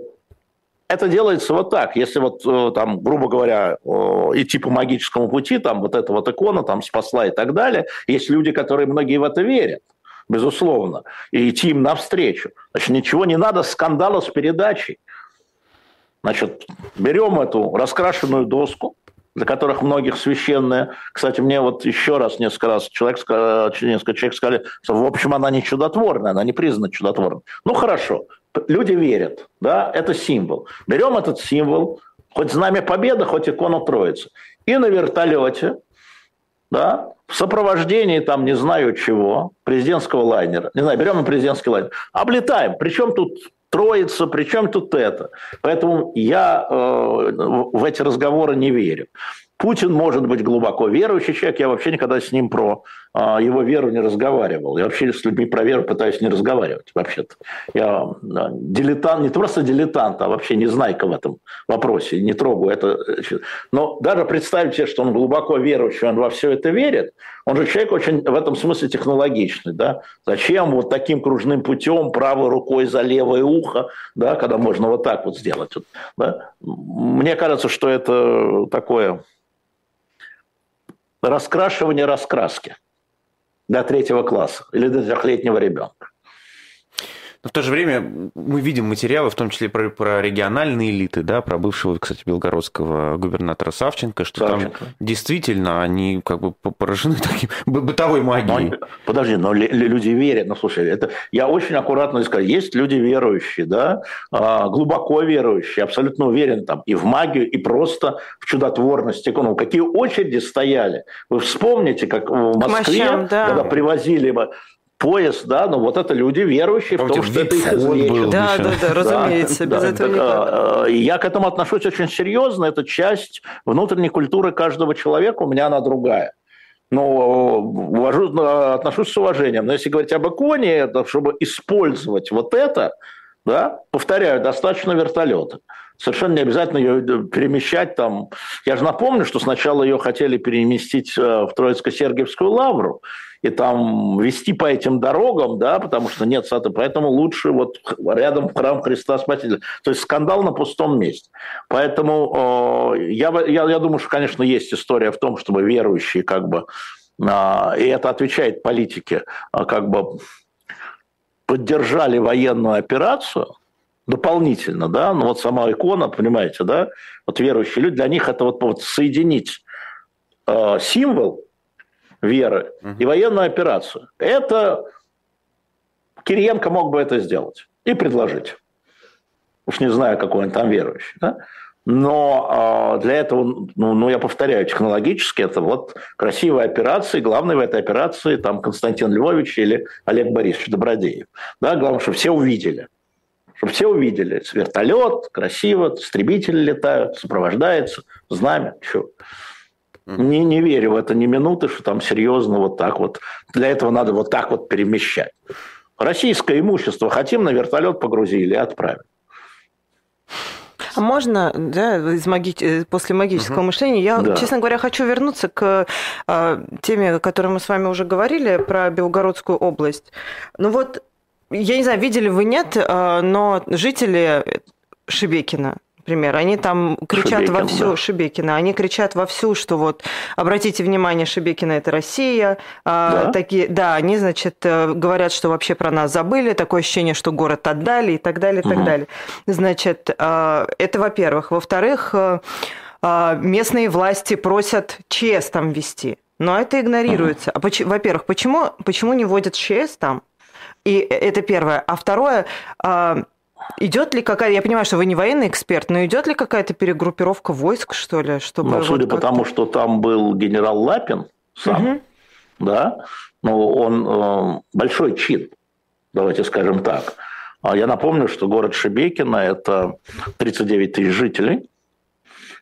это делается вот так. Если вот э, там, грубо говоря, э, идти по магическому пути, там вот эта вот икона там спасла и так далее, есть люди, которые многие в это верят безусловно, и идти им навстречу. Значит, ничего не надо, скандала с передачей. Значит, берем эту раскрашенную доску, для которых многих священная. Кстати, мне вот еще раз несколько раз человек, несколько человек сказали, что в общем она не чудотворная, она не признана чудотворной. Ну хорошо, люди верят, да, это символ. Берем этот символ, хоть знамя победы, хоть икону Троицы, и на вертолете, да, в сопровождении там не знаю чего, президентского лайнера, не знаю, берем президентский лайнер, облетаем. Причем тут Троица, причем тут это. Поэтому я э, в эти разговоры не верю. Путин может быть глубоко верующий человек. Я вообще никогда с ним про его веру не разговаривал. Я вообще с людьми про веру пытаюсь не разговаривать вообще-то. Я дилетант, не просто дилетант, а вообще не знайка в этом вопросе. Не трогаю это. Но даже представить себе, что он глубоко верующий, он во все это верит, он же человек очень в этом смысле технологичный. Да? Зачем вот таким кружным путем правой рукой за левое ухо, да, когда можно вот так вот сделать? Да? Мне кажется, что это такое раскрашивание раскраски для третьего класса или для трехлетнего ребенка. Но в то же время мы видим материалы, в том числе про, про региональные элиты, да, про бывшего, кстати, белгородского губернатора Савченко, что Савченко. там действительно они как бы поражены [LAUGHS] таким бытовой магией. Но, подожди, но люди верят. Ну, слушай, это я очень аккуратно скажу. Есть люди верующие, да, а, глубоко верующие, абсолютно уверены там и в магию, и просто в чудотворность икону. Какие очереди стояли. Вы вспомните, как в Москве, Мощам, да. когда привозили поезд, да, но вот это люди верующие Помните, в том, что это их излечит. Да, да, да, разумеется, да, без да, этого так, никак. Э, я к этому отношусь очень серьезно, это часть внутренней культуры каждого человека, у меня она другая. Но увожу, отношусь с уважением. Но если говорить об иконе, это чтобы использовать вот это, да, повторяю, достаточно вертолета. Совершенно не обязательно ее перемещать там. Я же напомню, что сначала ее хотели переместить э, в Троицко-Сергиевскую лавру и там вести по этим дорогам, да, потому что нет сада, поэтому лучше вот рядом храм Христа Спасителя. То есть скандал на пустом месте. Поэтому э, я, я, я думаю, что, конечно, есть история в том, чтобы верующие как бы, э, и это отвечает политике, э, как бы поддержали военную операцию, дополнительно, да, ну вот сама икона, понимаете, да, вот верующие люди, для них это вот, вот соединить э, символ веры угу. и военную операцию. Это Кириенко мог бы это сделать и предложить. Уж не знаю, какой он там верующий, да? Но э, для этого, ну, ну, я повторяю, технологически это вот красивая операция, и главное в этой операции там Константин Львович или Олег Борисович Добродеев. Да, главное, чтобы все увидели – чтобы все увидели. Вертолет, красиво, истребители летают, сопровождается, знамя, что. Не, не верю в это ни минуты, что там серьезно вот так вот. Для этого надо вот так вот перемещать. Российское имущество хотим на вертолет погрузили и отправили. А можно, да, из маги... Э, после магического угу. мышления, я, да. честно говоря, хочу вернуться к э, теме, о которой мы с вами уже говорили, про Белгородскую область. Ну вот я не знаю, видели вы нет, э, но жители Шебекина, например, они там кричат Шебекин, вовсю, да. Шебекина, они кричат вовсю, что вот, обратите внимание, Шебекина – это Россия. А, да? Такие, да, они, значит, э, говорят, что вообще про нас забыли, такое ощущение, что город отдали и так далее, и угу. так далее. Значит, э, это во-первых. Во-вторых, местные власти просят ЧС там вести, но это игнорируется. Угу. А, во-первых, почему, почему не вводят ЧС там? И это первое. А второе, а, Идет ли какая-то, я понимаю, что вы не военный эксперт, но идет ли какая-то перегруппировка войск, что ли, чтобы... Ну, судя вот по тому, что там был генерал Лапин сам, угу. да, ну, он э, большой чин, давайте скажем так. А я напомню, что город Шебекино – это 39 тысяч жителей,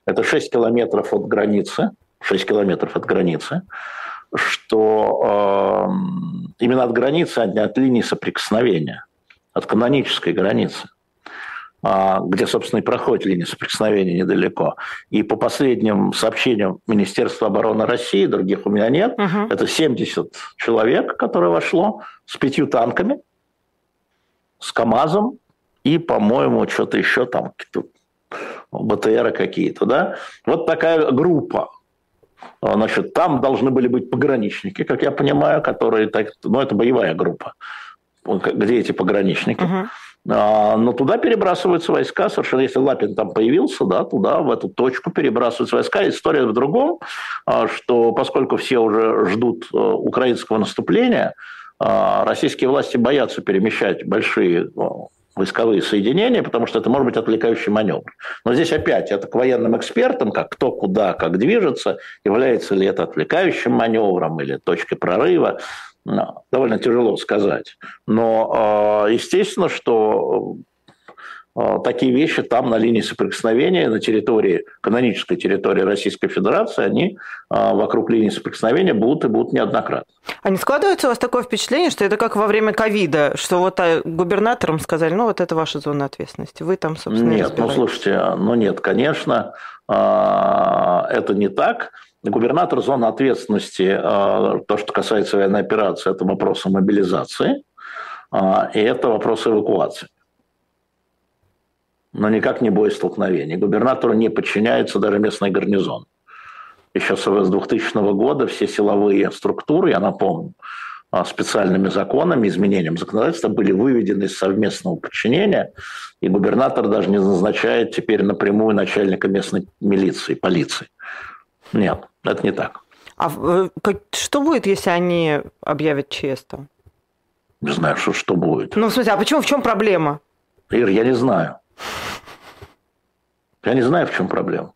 это 6 километров от границы, 6 километров от границы, что э, именно от границы, а не от линии соприкосновения, от канонической границы. А, где, собственно, и проходит линия соприкосновения недалеко. И по последним сообщениям Министерства обороны России, других у меня нет, угу. это 70 человек, которое вошло с пятью танками, с КАМАЗом и, по-моему, что-то еще там, БТРы какие-то, да. Вот такая группа. А, значит, там должны были быть пограничники, как я понимаю, которые, так, ну, это боевая группа. Где эти пограничники? А, но туда перебрасываются войска, совершенно, если Лапин там появился, да, туда, в эту точку перебрасываются войска. История в другом, а, что поскольку все уже ждут э, украинского наступления, российские власти боятся перемещать большие войсковые соединения, потому что это может быть отвлекающий маневр. Но здесь опять это к военным экспертам, как кто куда, как движется, является ли это отвлекающим маневром или точкой прорыва довольно тяжело сказать. Но а, естественно, что такие вещи там на линии соприкосновения, на территории, канонической территории Российской Федерации, они а, вокруг линии соприкосновения будут и будут неоднократно. А не складывается у вас такое впечатление, что это как во время ковида, что вот губернаторам сказали, ну вот это ваша зона ответственности, вы там, собственно, Нет, ну слушайте, ну нет, конечно, это не так. Губернатор зоны ответственности, то, что касается военной операции, это вопросы мобилизации, и это вопросы эвакуации. Но никак не боестолкновений. Губернатору не подчиняется даже местный гарнизон. Еще с 2000 года все силовые структуры, я напомню, э, специальными законами, изменением законодательства были выведены из совместного подчинения, и губернатор даже не назначает теперь напрямую начальника местной милиции, полиции. Нет, это не так. А э, что будет, если они объявят ЧС там? Не знаю, что, что будет. Ну, в смысле, а почему, в чем проблема? Ир, я не знаю. Я не знаю, в чем проблема.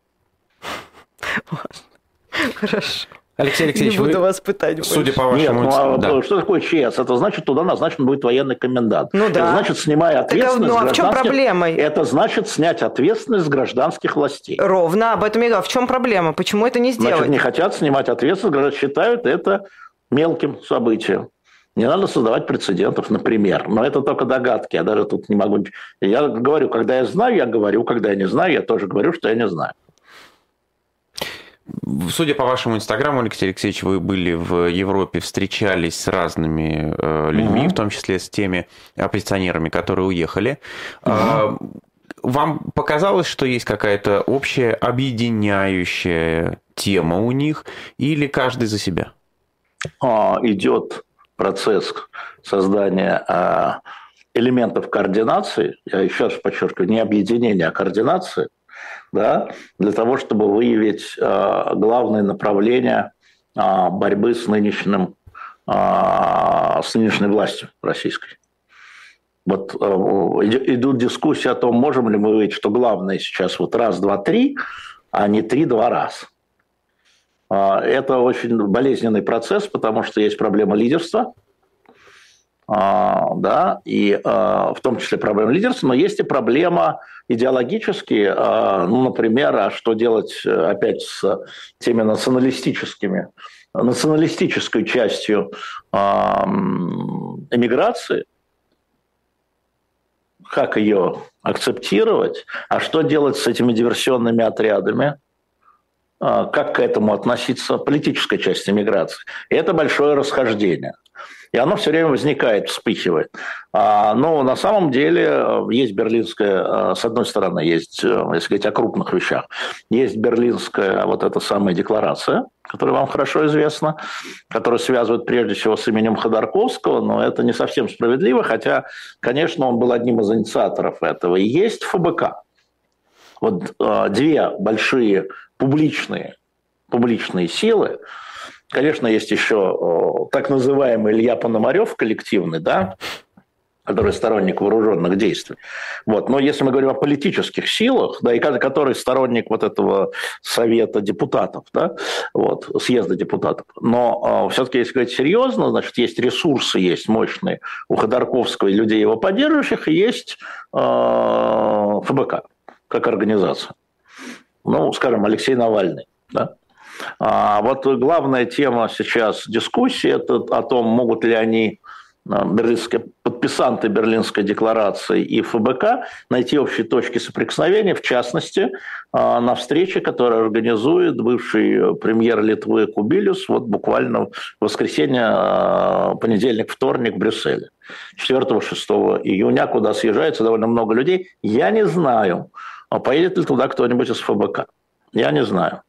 Хорошо. Алексей Алексеевич, не буду вы, вас пытать судя по вашему... Нет, ну, а да. что такое ЧС? Это значит, туда назначен будет военный комендант. Ну да. Это значит, снимая ответственность так, ну, а в чем проблема? Это значит снять ответственность с гражданских властей. Ровно, об этом я говорю. В чем проблема? Почему это не сделать? Значит, не хотят снимать ответственность, считают это мелким событием. Не надо создавать прецедентов, например. Но это только догадки. Я даже тут не могу... Я говорю, когда я знаю, я говорю. Когда я не знаю, я тоже говорю, что я не знаю. Судя по вашему инстаграму, Алексей Алексеевич, вы были в Европе, встречались с разными э, людьми, угу. в том числе с теми оппозиционерами, которые уехали. Угу. Вам показалось, что есть какая-то общая объединяющая тема у них, или каждый за себя? А, идет процесс создания а, элементов координации, я еще раз подчеркиваю, не объединения, а координации – да, для того, чтобы выявить э, главные направления э, борьбы с нынешним с нынешней властью российской. Вот идут дискуссии о том, можем ли мы выявить, что главное сейчас вот раз, два, три, а не три, два раз. Это очень болезненный процесс, потому что есть проблема лидерства, да, и в том числе проблема лидерства, но есть и проблема идеологически, а, ну, например, а что делать э, опять с теми националистическими, националистической частью эмиграции, как ее акцептировать, а что делать с этими диверсионными отрядами, а, как к этому относиться политическая часть эмиграции. И это большое расхождение. И оно все время возникает, вспыхивает. А, но на самом деле э, есть берлинская, э, с одной стороны, есть, э, если говорить о крупных вещах, есть берлинская вот эта самая декларация, которая вам хорошо известна, которая связывает прежде всего с именем Ходорковского, но это не совсем справедливо, хотя, конечно, он был одним из инициаторов этого. И есть ФБК. Вот две большие публичные, публичные силы, Конечно, есть еще так называемый Илья Пономарев коллективный, да, который сторонник вооруженных действий. Вот. Но если мы говорим о политических силах, да, и который сторонник вот этого совета депутатов, да, вот, съезда депутатов. Но э, все-таки, если говорить серьезно, значит, есть ресурсы, есть мощные у Ходорковского и людей его поддерживающих, и есть э, ФБК как организация. Ну, скажем, Алексей Навальный. Да? А вот главная тема сейчас дискуссии – это о том, могут ли они берлинские, подписанты Берлинской декларации и ФБК найти общие точки соприкосновения, в частности, а, на встрече, которую организует бывший премьер Литвы Кубилюс вот буквально в воскресенье, а, понедельник, вторник в Брюсселе. 4-6 июня, куда съезжается довольно много людей. Я не знаю, а поедет ли туда кто-нибудь из ФБК. Я не знаю.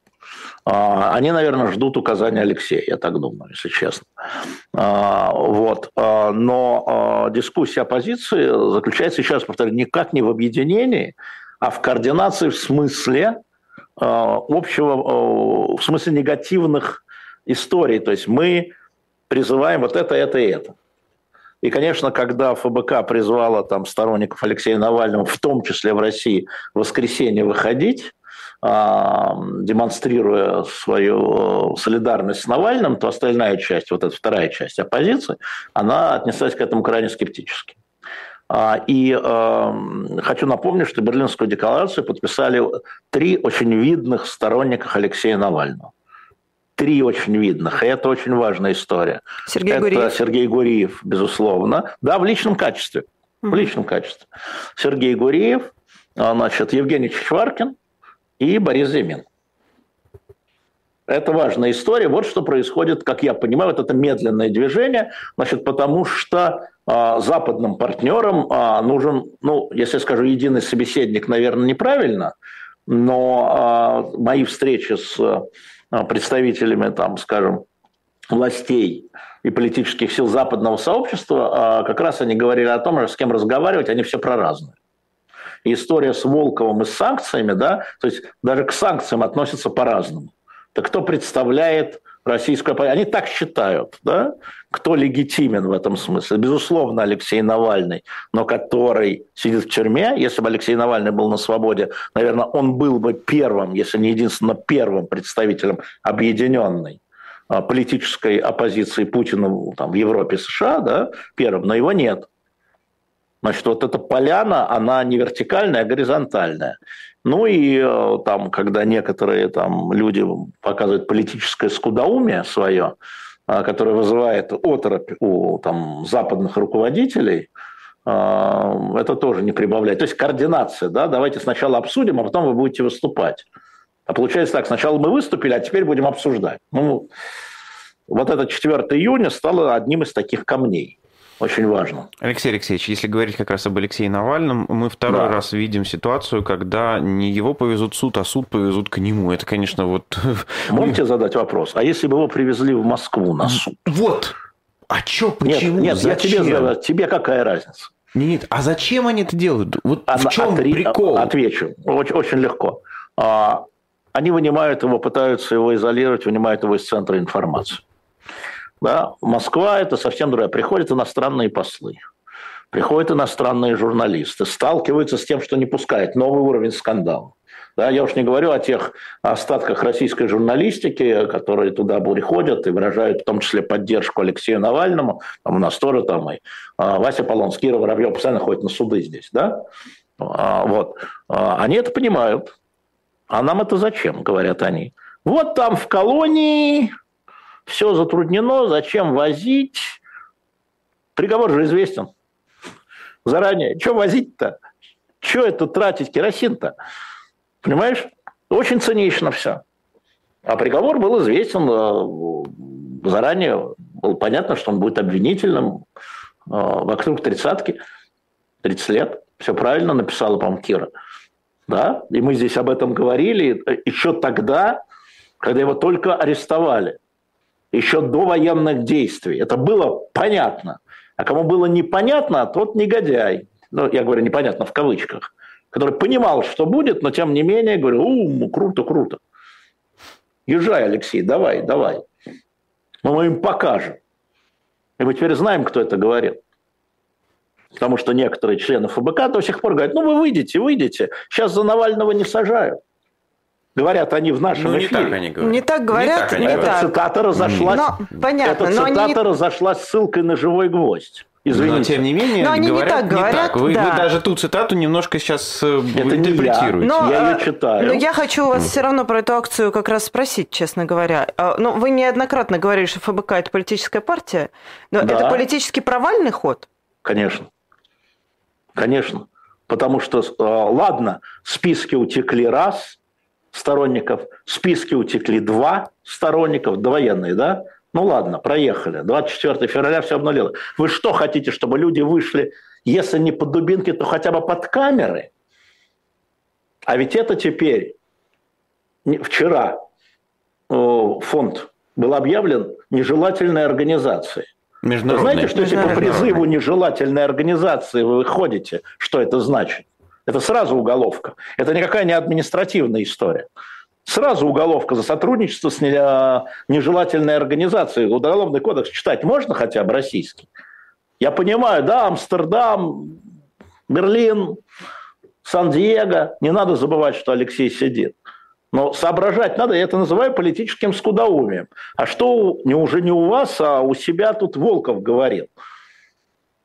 А, они, наверное, ждут указания Алексея, я так думаю, если честно. А, вот. А, но дискуссия оппозиции заключается, еще раз повторю, никак не в объединении, а в координации в смысле общего, в смысле негативных историй. То есть мы призываем вот это, это и это. И, конечно, когда ФБК призвала там сторонников Алексея Навального, в том числе в России, в воскресенье выходить, а, демонстрируя свою э, солидарность с Навальным, то остальная часть, вот эта вторая часть оппозиции, она отнеслась к этому крайне скептически. А, и э, хочу напомнить, что Берлинскую декларацию подписали три очень видных сторонника Алексея Навального. Три очень видных, и это очень важная история. Сергей это Гуриев. Сергей Гуриев, безусловно. Да, в личном качестве. В личном качестве. Сергей Гуриев, а, значит, Евгений Чичваркин, и Борис Зимин. Это важная история. Вот что происходит, как я понимаю, вот это медленное движение, значит, потому что э, западным партнерам э, нужен, ну, если я скажу единый собеседник, наверное, неправильно, но э, мои встречи с представителями, там, скажем, властей и политических сил западного сообщества, э, как раз они говорили о том, с кем разговаривать, они все про разное история с Волковым и с санкциями, да, то есть даже к санкциям относятся по-разному. Так кто представляет российскую оппозицию? Они так считают, да? Кто легитимен в этом смысле? Безусловно, Алексей Навальный, но который сидит в тюрьме. Если бы Алексей Навальный был на свободе, наверное, он был бы первым, если не единственно первым представителем объединенной а, политической оппозиции Путина там, в Европе США, да, первым, но его нет. Значит, вот эта поляна, она не вертикальная, а горизонтальная. Ну и э, там, когда некоторые там люди показывают политическое скудоумие свое, э, которое вызывает оторопь у там, западных руководителей, э, это тоже не прибавляет. То есть координация, да, давайте сначала обсудим, а потом вы будете выступать. А получается так, сначала мы выступили, а теперь будем обсуждать. Ну, вот это 4 июня стало одним из таких камней очень важно. Алексей Алексеевич, если говорить как раз об Алексее Навальном, мы второй да. раз видим ситуацию, когда не его повезут в суд, а суд повезут к нему. Это, конечно, вот... [LAUGHS] Можете задать вопрос? А если бы его привезли в Москву на суд? Вот! А что, почему, Нет, нет зачем? я тебе задаю, тебе какая разница? Нет, а зачем они это делают? Вот а, в чем отри... прикол? Отвечу. Очень, очень легко. А, они вынимают его, пытаются его изолировать, вынимают его из центра информации. Да? Москва – это совсем другая. Приходят иностранные послы, приходят иностранные журналисты, сталкиваются с тем, что не пускает. Новый уровень скандала. Да, я уж не говорю о тех остатках российской журналистики, которые туда приходят и выражают в том числе поддержку Алексею Навальному. Там у нас тоже там и а, Вася Полонский, Воробьев постоянно ходят на суды здесь. Да? А, вот. А, они это понимают. А нам это зачем, говорят они. Вот там в колонии все затруднено, зачем возить? Приговор же известен заранее. Что возить-то? Что это тратить керосин-то? Понимаешь? Очень цинично все. А приговор был известен э, заранее. Было понятно, что он будет обвинительным. Э, вокруг тридцатки, 30 лет. Все правильно написала, по Кира. Да? И мы здесь об этом говорили еще тогда, когда его только арестовали еще до военных действий. Это было понятно. А кому было непонятно, тот негодяй. Ну, я говорю непонятно в кавычках. Который понимал, что будет, но тем не менее говорю, у, круто, круто. Езжай, Алексей, давай, давай. Мы им покажем. И мы теперь знаем, кто это говорил. Потому что некоторые члены ФБК до сих пор говорят, ну вы выйдете, выйдете, сейчас за Навального не сажают. Говорят они в нашем ну, не эфире. Так они говорят. Не так говорят. Не так они Эта цитата разошлась. Но, понятно, эта но цитата они... разошлась ссылкой на живой гвоздь. Извините. Но тем не менее, Но они говорят, не так говорят. Не так. Вы, да. вы даже ту цитату немножко сейчас э, Это интерпретируете. Не я. Но, я ее э, читаю. Но я хочу вас все равно про эту акцию как раз спросить, честно говоря. А, ну, вы неоднократно говорили, что ФБК это политическая партия, но Да. это политически провальный ход. Конечно. Конечно. Потому что, э, ладно, списки утекли раз сторонников, списки утекли два сторонников, довоенные, да? Ну ладно, проехали. 24 февраля все обнулило. Вы что хотите, чтобы люди вышли, если не под дубинки, то хотя бы под камеры? А ведь это теперь, вчера фонд был объявлен нежелательной организацией. Вы знаете, что если по призыву нежелательной организации вы выходите, что это значит? Это сразу уголовка. Это никакая не административная история. Сразу уголовка за сотрудничество с а, нежелательной организацией. Уголовный кодекс читать можно хотя бы российский? Я понимаю, да, Амстердам, Берлин, Сан-Диего. Не надо забывать, что Алексей сидит. Но соображать надо, я это называю политическим скудоумием. А что не уже не у вас, а у себя тут Волков говорил?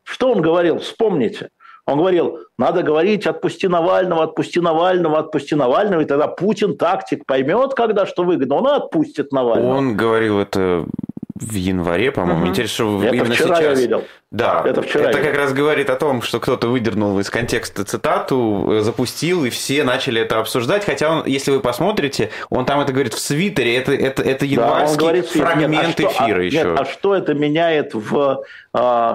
Что он говорил? Вспомните. Он говорил, надо говорить, отпусти Навального, отпусти Навального, отпусти Навального, и тогда Путин, тактик, поймет, когда что выгодно, он отпустит Навального. Он говорил это в январе, по-моему. Интересно, что Это именно вчера сейчас. я видел. Да, Это вчера Это как раз говорит о том, что кто-то выдернул из контекста цитату, э, запустил, и все начали это обсуждать. Хотя, он, если вы посмотрите, он там это говорит в свитере, это, это, это Да, январский говорит, нет, фрагмент а что- эфира а, еще. Нет, а что это меняет в а,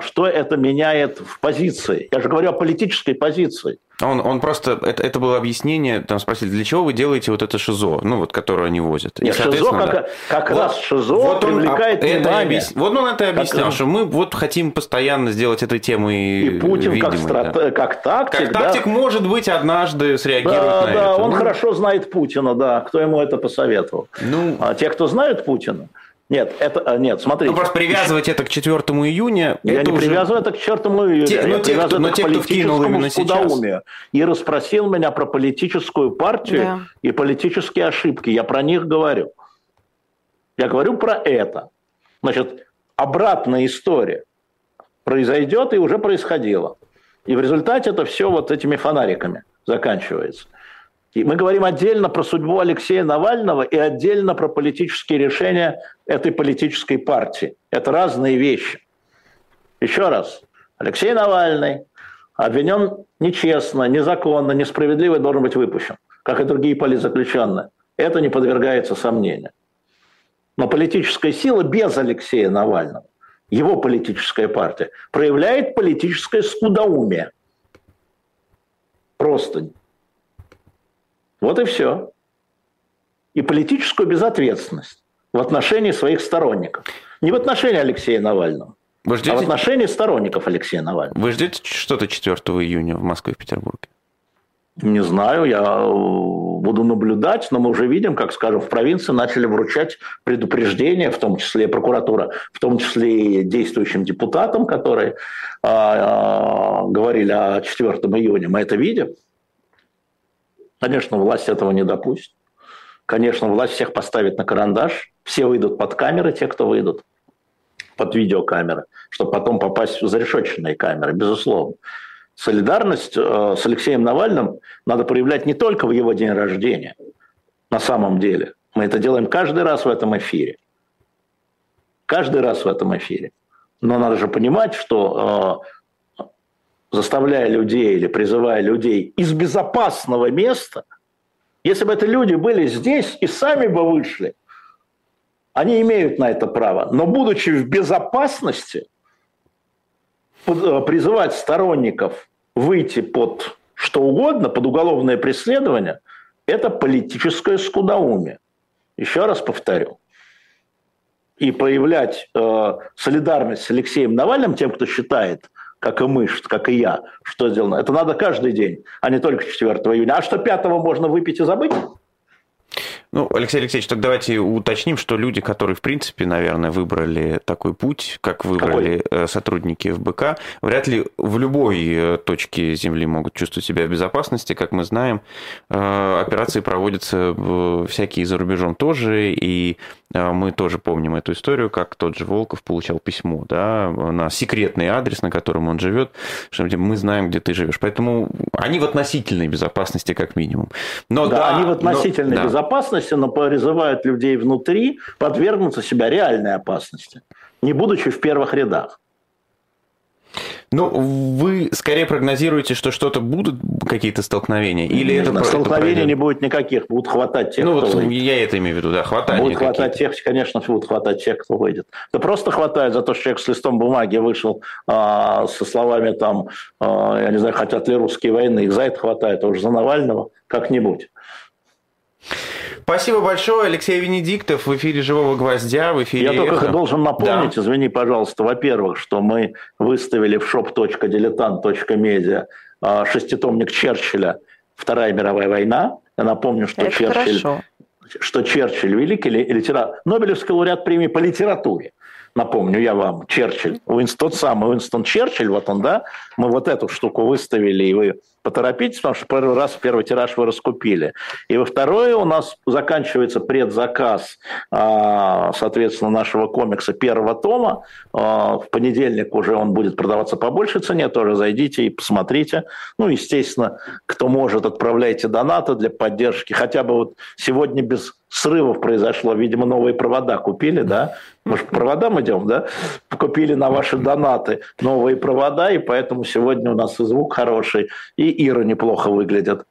что это меняет в позиции? Я же говорю о политической позиции. Он, он просто, это, это было объяснение, там спросили, для чего вы делаете вот это ШИЗО, ну вот, которое они возят. И, Нет, ШИЗО соответственно, как, да. как Вот- раз ШИЗО вот он привлекает об- это объяс- Вот он это объяснял, раз. что мы вот хотим постоянно сделать этой темой И Путин как, видимой, страт- да. как тактик, Как да. тактик, может быть, однажды среагирует Да, на да, это. он Ну, хорошо знает Путина, да. Кто ему это посоветовал? Ну, А те, кто знают Путина? Нет, это а, нет, смотрите. ну, просто привязывать это к 4 июня, Я это не уже... привязываю это к чертому июню, Те- я ну, те, привязываю кто- но это те, к политическому скудоумию. И расспросил меня про политическую партию Да. и политические ошибки. Я про них говорю. Я говорю про это. Значит, обратная история произойдет и уже происходила. И в результате это все вот этими фонариками заканчивается. И мы говорим отдельно про судьбу Алексея Навального и отдельно про политические решения этой политической партии. Это разные вещи. Еще раз. Алексей Навальный обвинен нечестно, незаконно, несправедливо и должен быть выпущен, как и другие политзаключенные. Это не подвергается сомнению. Но политическая сила без Алексея Навального, его политическая партия, проявляет политическое скудоумие. Просто. Вот и все. И политическую безответственность в отношении своих сторонников. Не в отношении Алексея Навального, Вы а в ждете, отношении сторонников Алексея Навального. вы ждете что-то 4 июня в Москве и Петербурге? Не знаю, я э, буду наблюдать, но мы уже видим, как, скажем, в провинции начали вручать предупреждения, в том числе и прокуратура, в том числе и действующим депутатам, которые а, а, говорили о 4 июня. Мы это видим. Конечно, власть этого не допустит. Конечно, власть всех поставит на карандаш. Все выйдут под камеры, те, кто выйдут под видеокамеры, чтобы потом попасть в зарешоченные камеры, безусловно. Солидарность э, с Алексеем Навальным надо проявлять не только в его день рождения, на самом деле. Мы это делаем каждый раз в этом эфире. Каждый раз в этом эфире. Но надо же понимать, что э, заставляя людей или призывая людей из безопасного места, если бы это люди были здесь и сами бы вышли, они имеют на это право. Но будучи в безопасности, э, призывать сторонников выйти под что угодно, под уголовное преследование, это политическое скудоумие. Еще раз повторю. И проявлять э, солидарность с Алексеем Навальным, тем, кто считает, как и мы, как и я, что сделано, это надо каждый день, а не только 4 июня. А что 5 можно выпить и забыть? Ну, Алексей Алексеевич, так давайте уточним, что люди, которые, в принципе, наверное, выбрали такой путь, как выбрали Какой? Э, сотрудники ФБК, вряд ли в любой э, точке Земли могут чувствовать себя в безопасности. Как мы знаем, э, операции проводятся всякие за рубежом тоже, и мы тоже помним эту историю, как тот же Волков получал письмо да, на секретный адрес, на котором он живет, что мы знаем, где ты живешь. Поэтому они в относительной безопасности, как минимум. Но да, да они в относительной но, безопасности, опасности, но призывают людей внутри подвергнуться себя реальной опасности, не будучи в первых рядах. Ну, вы скорее прогнозируете, что что-то будут какие-то столкновения? Или не это знаю, столкновений это не будет никаких, будут хватать тех, ну, кто вот выйдет. я это имею в виду, да, хватать. Будет хватать тех, конечно, будут хватать тех, кто выйдет. Да просто хватает за то, что человек с листом бумаги вышел а, со словами там, а, я не знаю, хотят ли русские войны, их за это хватает, а уж за Навального как-нибудь. Спасибо большое. Алексей Венедиктов в эфире «Живого гвоздя», в эфире Я только «Эхо». должен напомнить, да. извини, пожалуйста, во-первых, что мы выставили в shop.diletant.media а, шеститомник Черчилля «Вторая мировая война». Я напомню, что Это Черчилль, что Черчилль великий литератор, Нобелевский лауреат премии по литературе напомню я вам, Черчилль, Уинстон, тот самый Уинстон Черчилль, вот он, да, мы вот эту штуку выставили, и вы поторопитесь, потому что первый раз первый тираж вы раскупили. И во второе у нас заканчивается предзаказ, а, соответственно, нашего комикса первого тома. А, в понедельник уже он будет продаваться по большей цене, тоже зайдите и посмотрите. Ну, естественно, кто может, отправляйте донаты для поддержки. Хотя бы вот сегодня без срывов произошло, видимо, новые провода купили, да, мы же по проводам идем, да, купили на ваши донаты новые провода, и поэтому сегодня у нас и звук хороший, и Ира неплохо выглядит.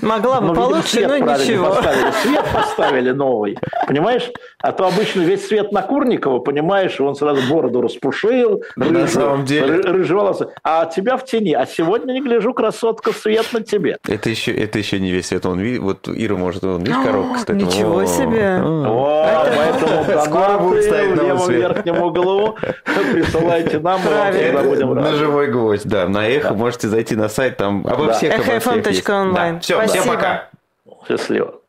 Могла бы ну, получше, но ничего. Поставили. Свет поставили новый, понимаешь? А то обычно весь свет на Курникова, понимаешь, он сразу бороду распушил, рыж, на самом деле. рыжеволосый. А тебя в тени. А сегодня, не гляжу, красотка, свет на тебе. Это еще, это еще не весь свет. Он видит, вот Ира может, он видит коробку, кстати. Ничего себе. О, поэтому [LAUGHS] донаты в левом верхнем углу присылайте нам, мы вам всегда будем рады. На живой гвоздь, да. На эхо можете зайти на сайт, там обо всех, обо всех есть. Онлайн. Все, всем пока. Счастливо.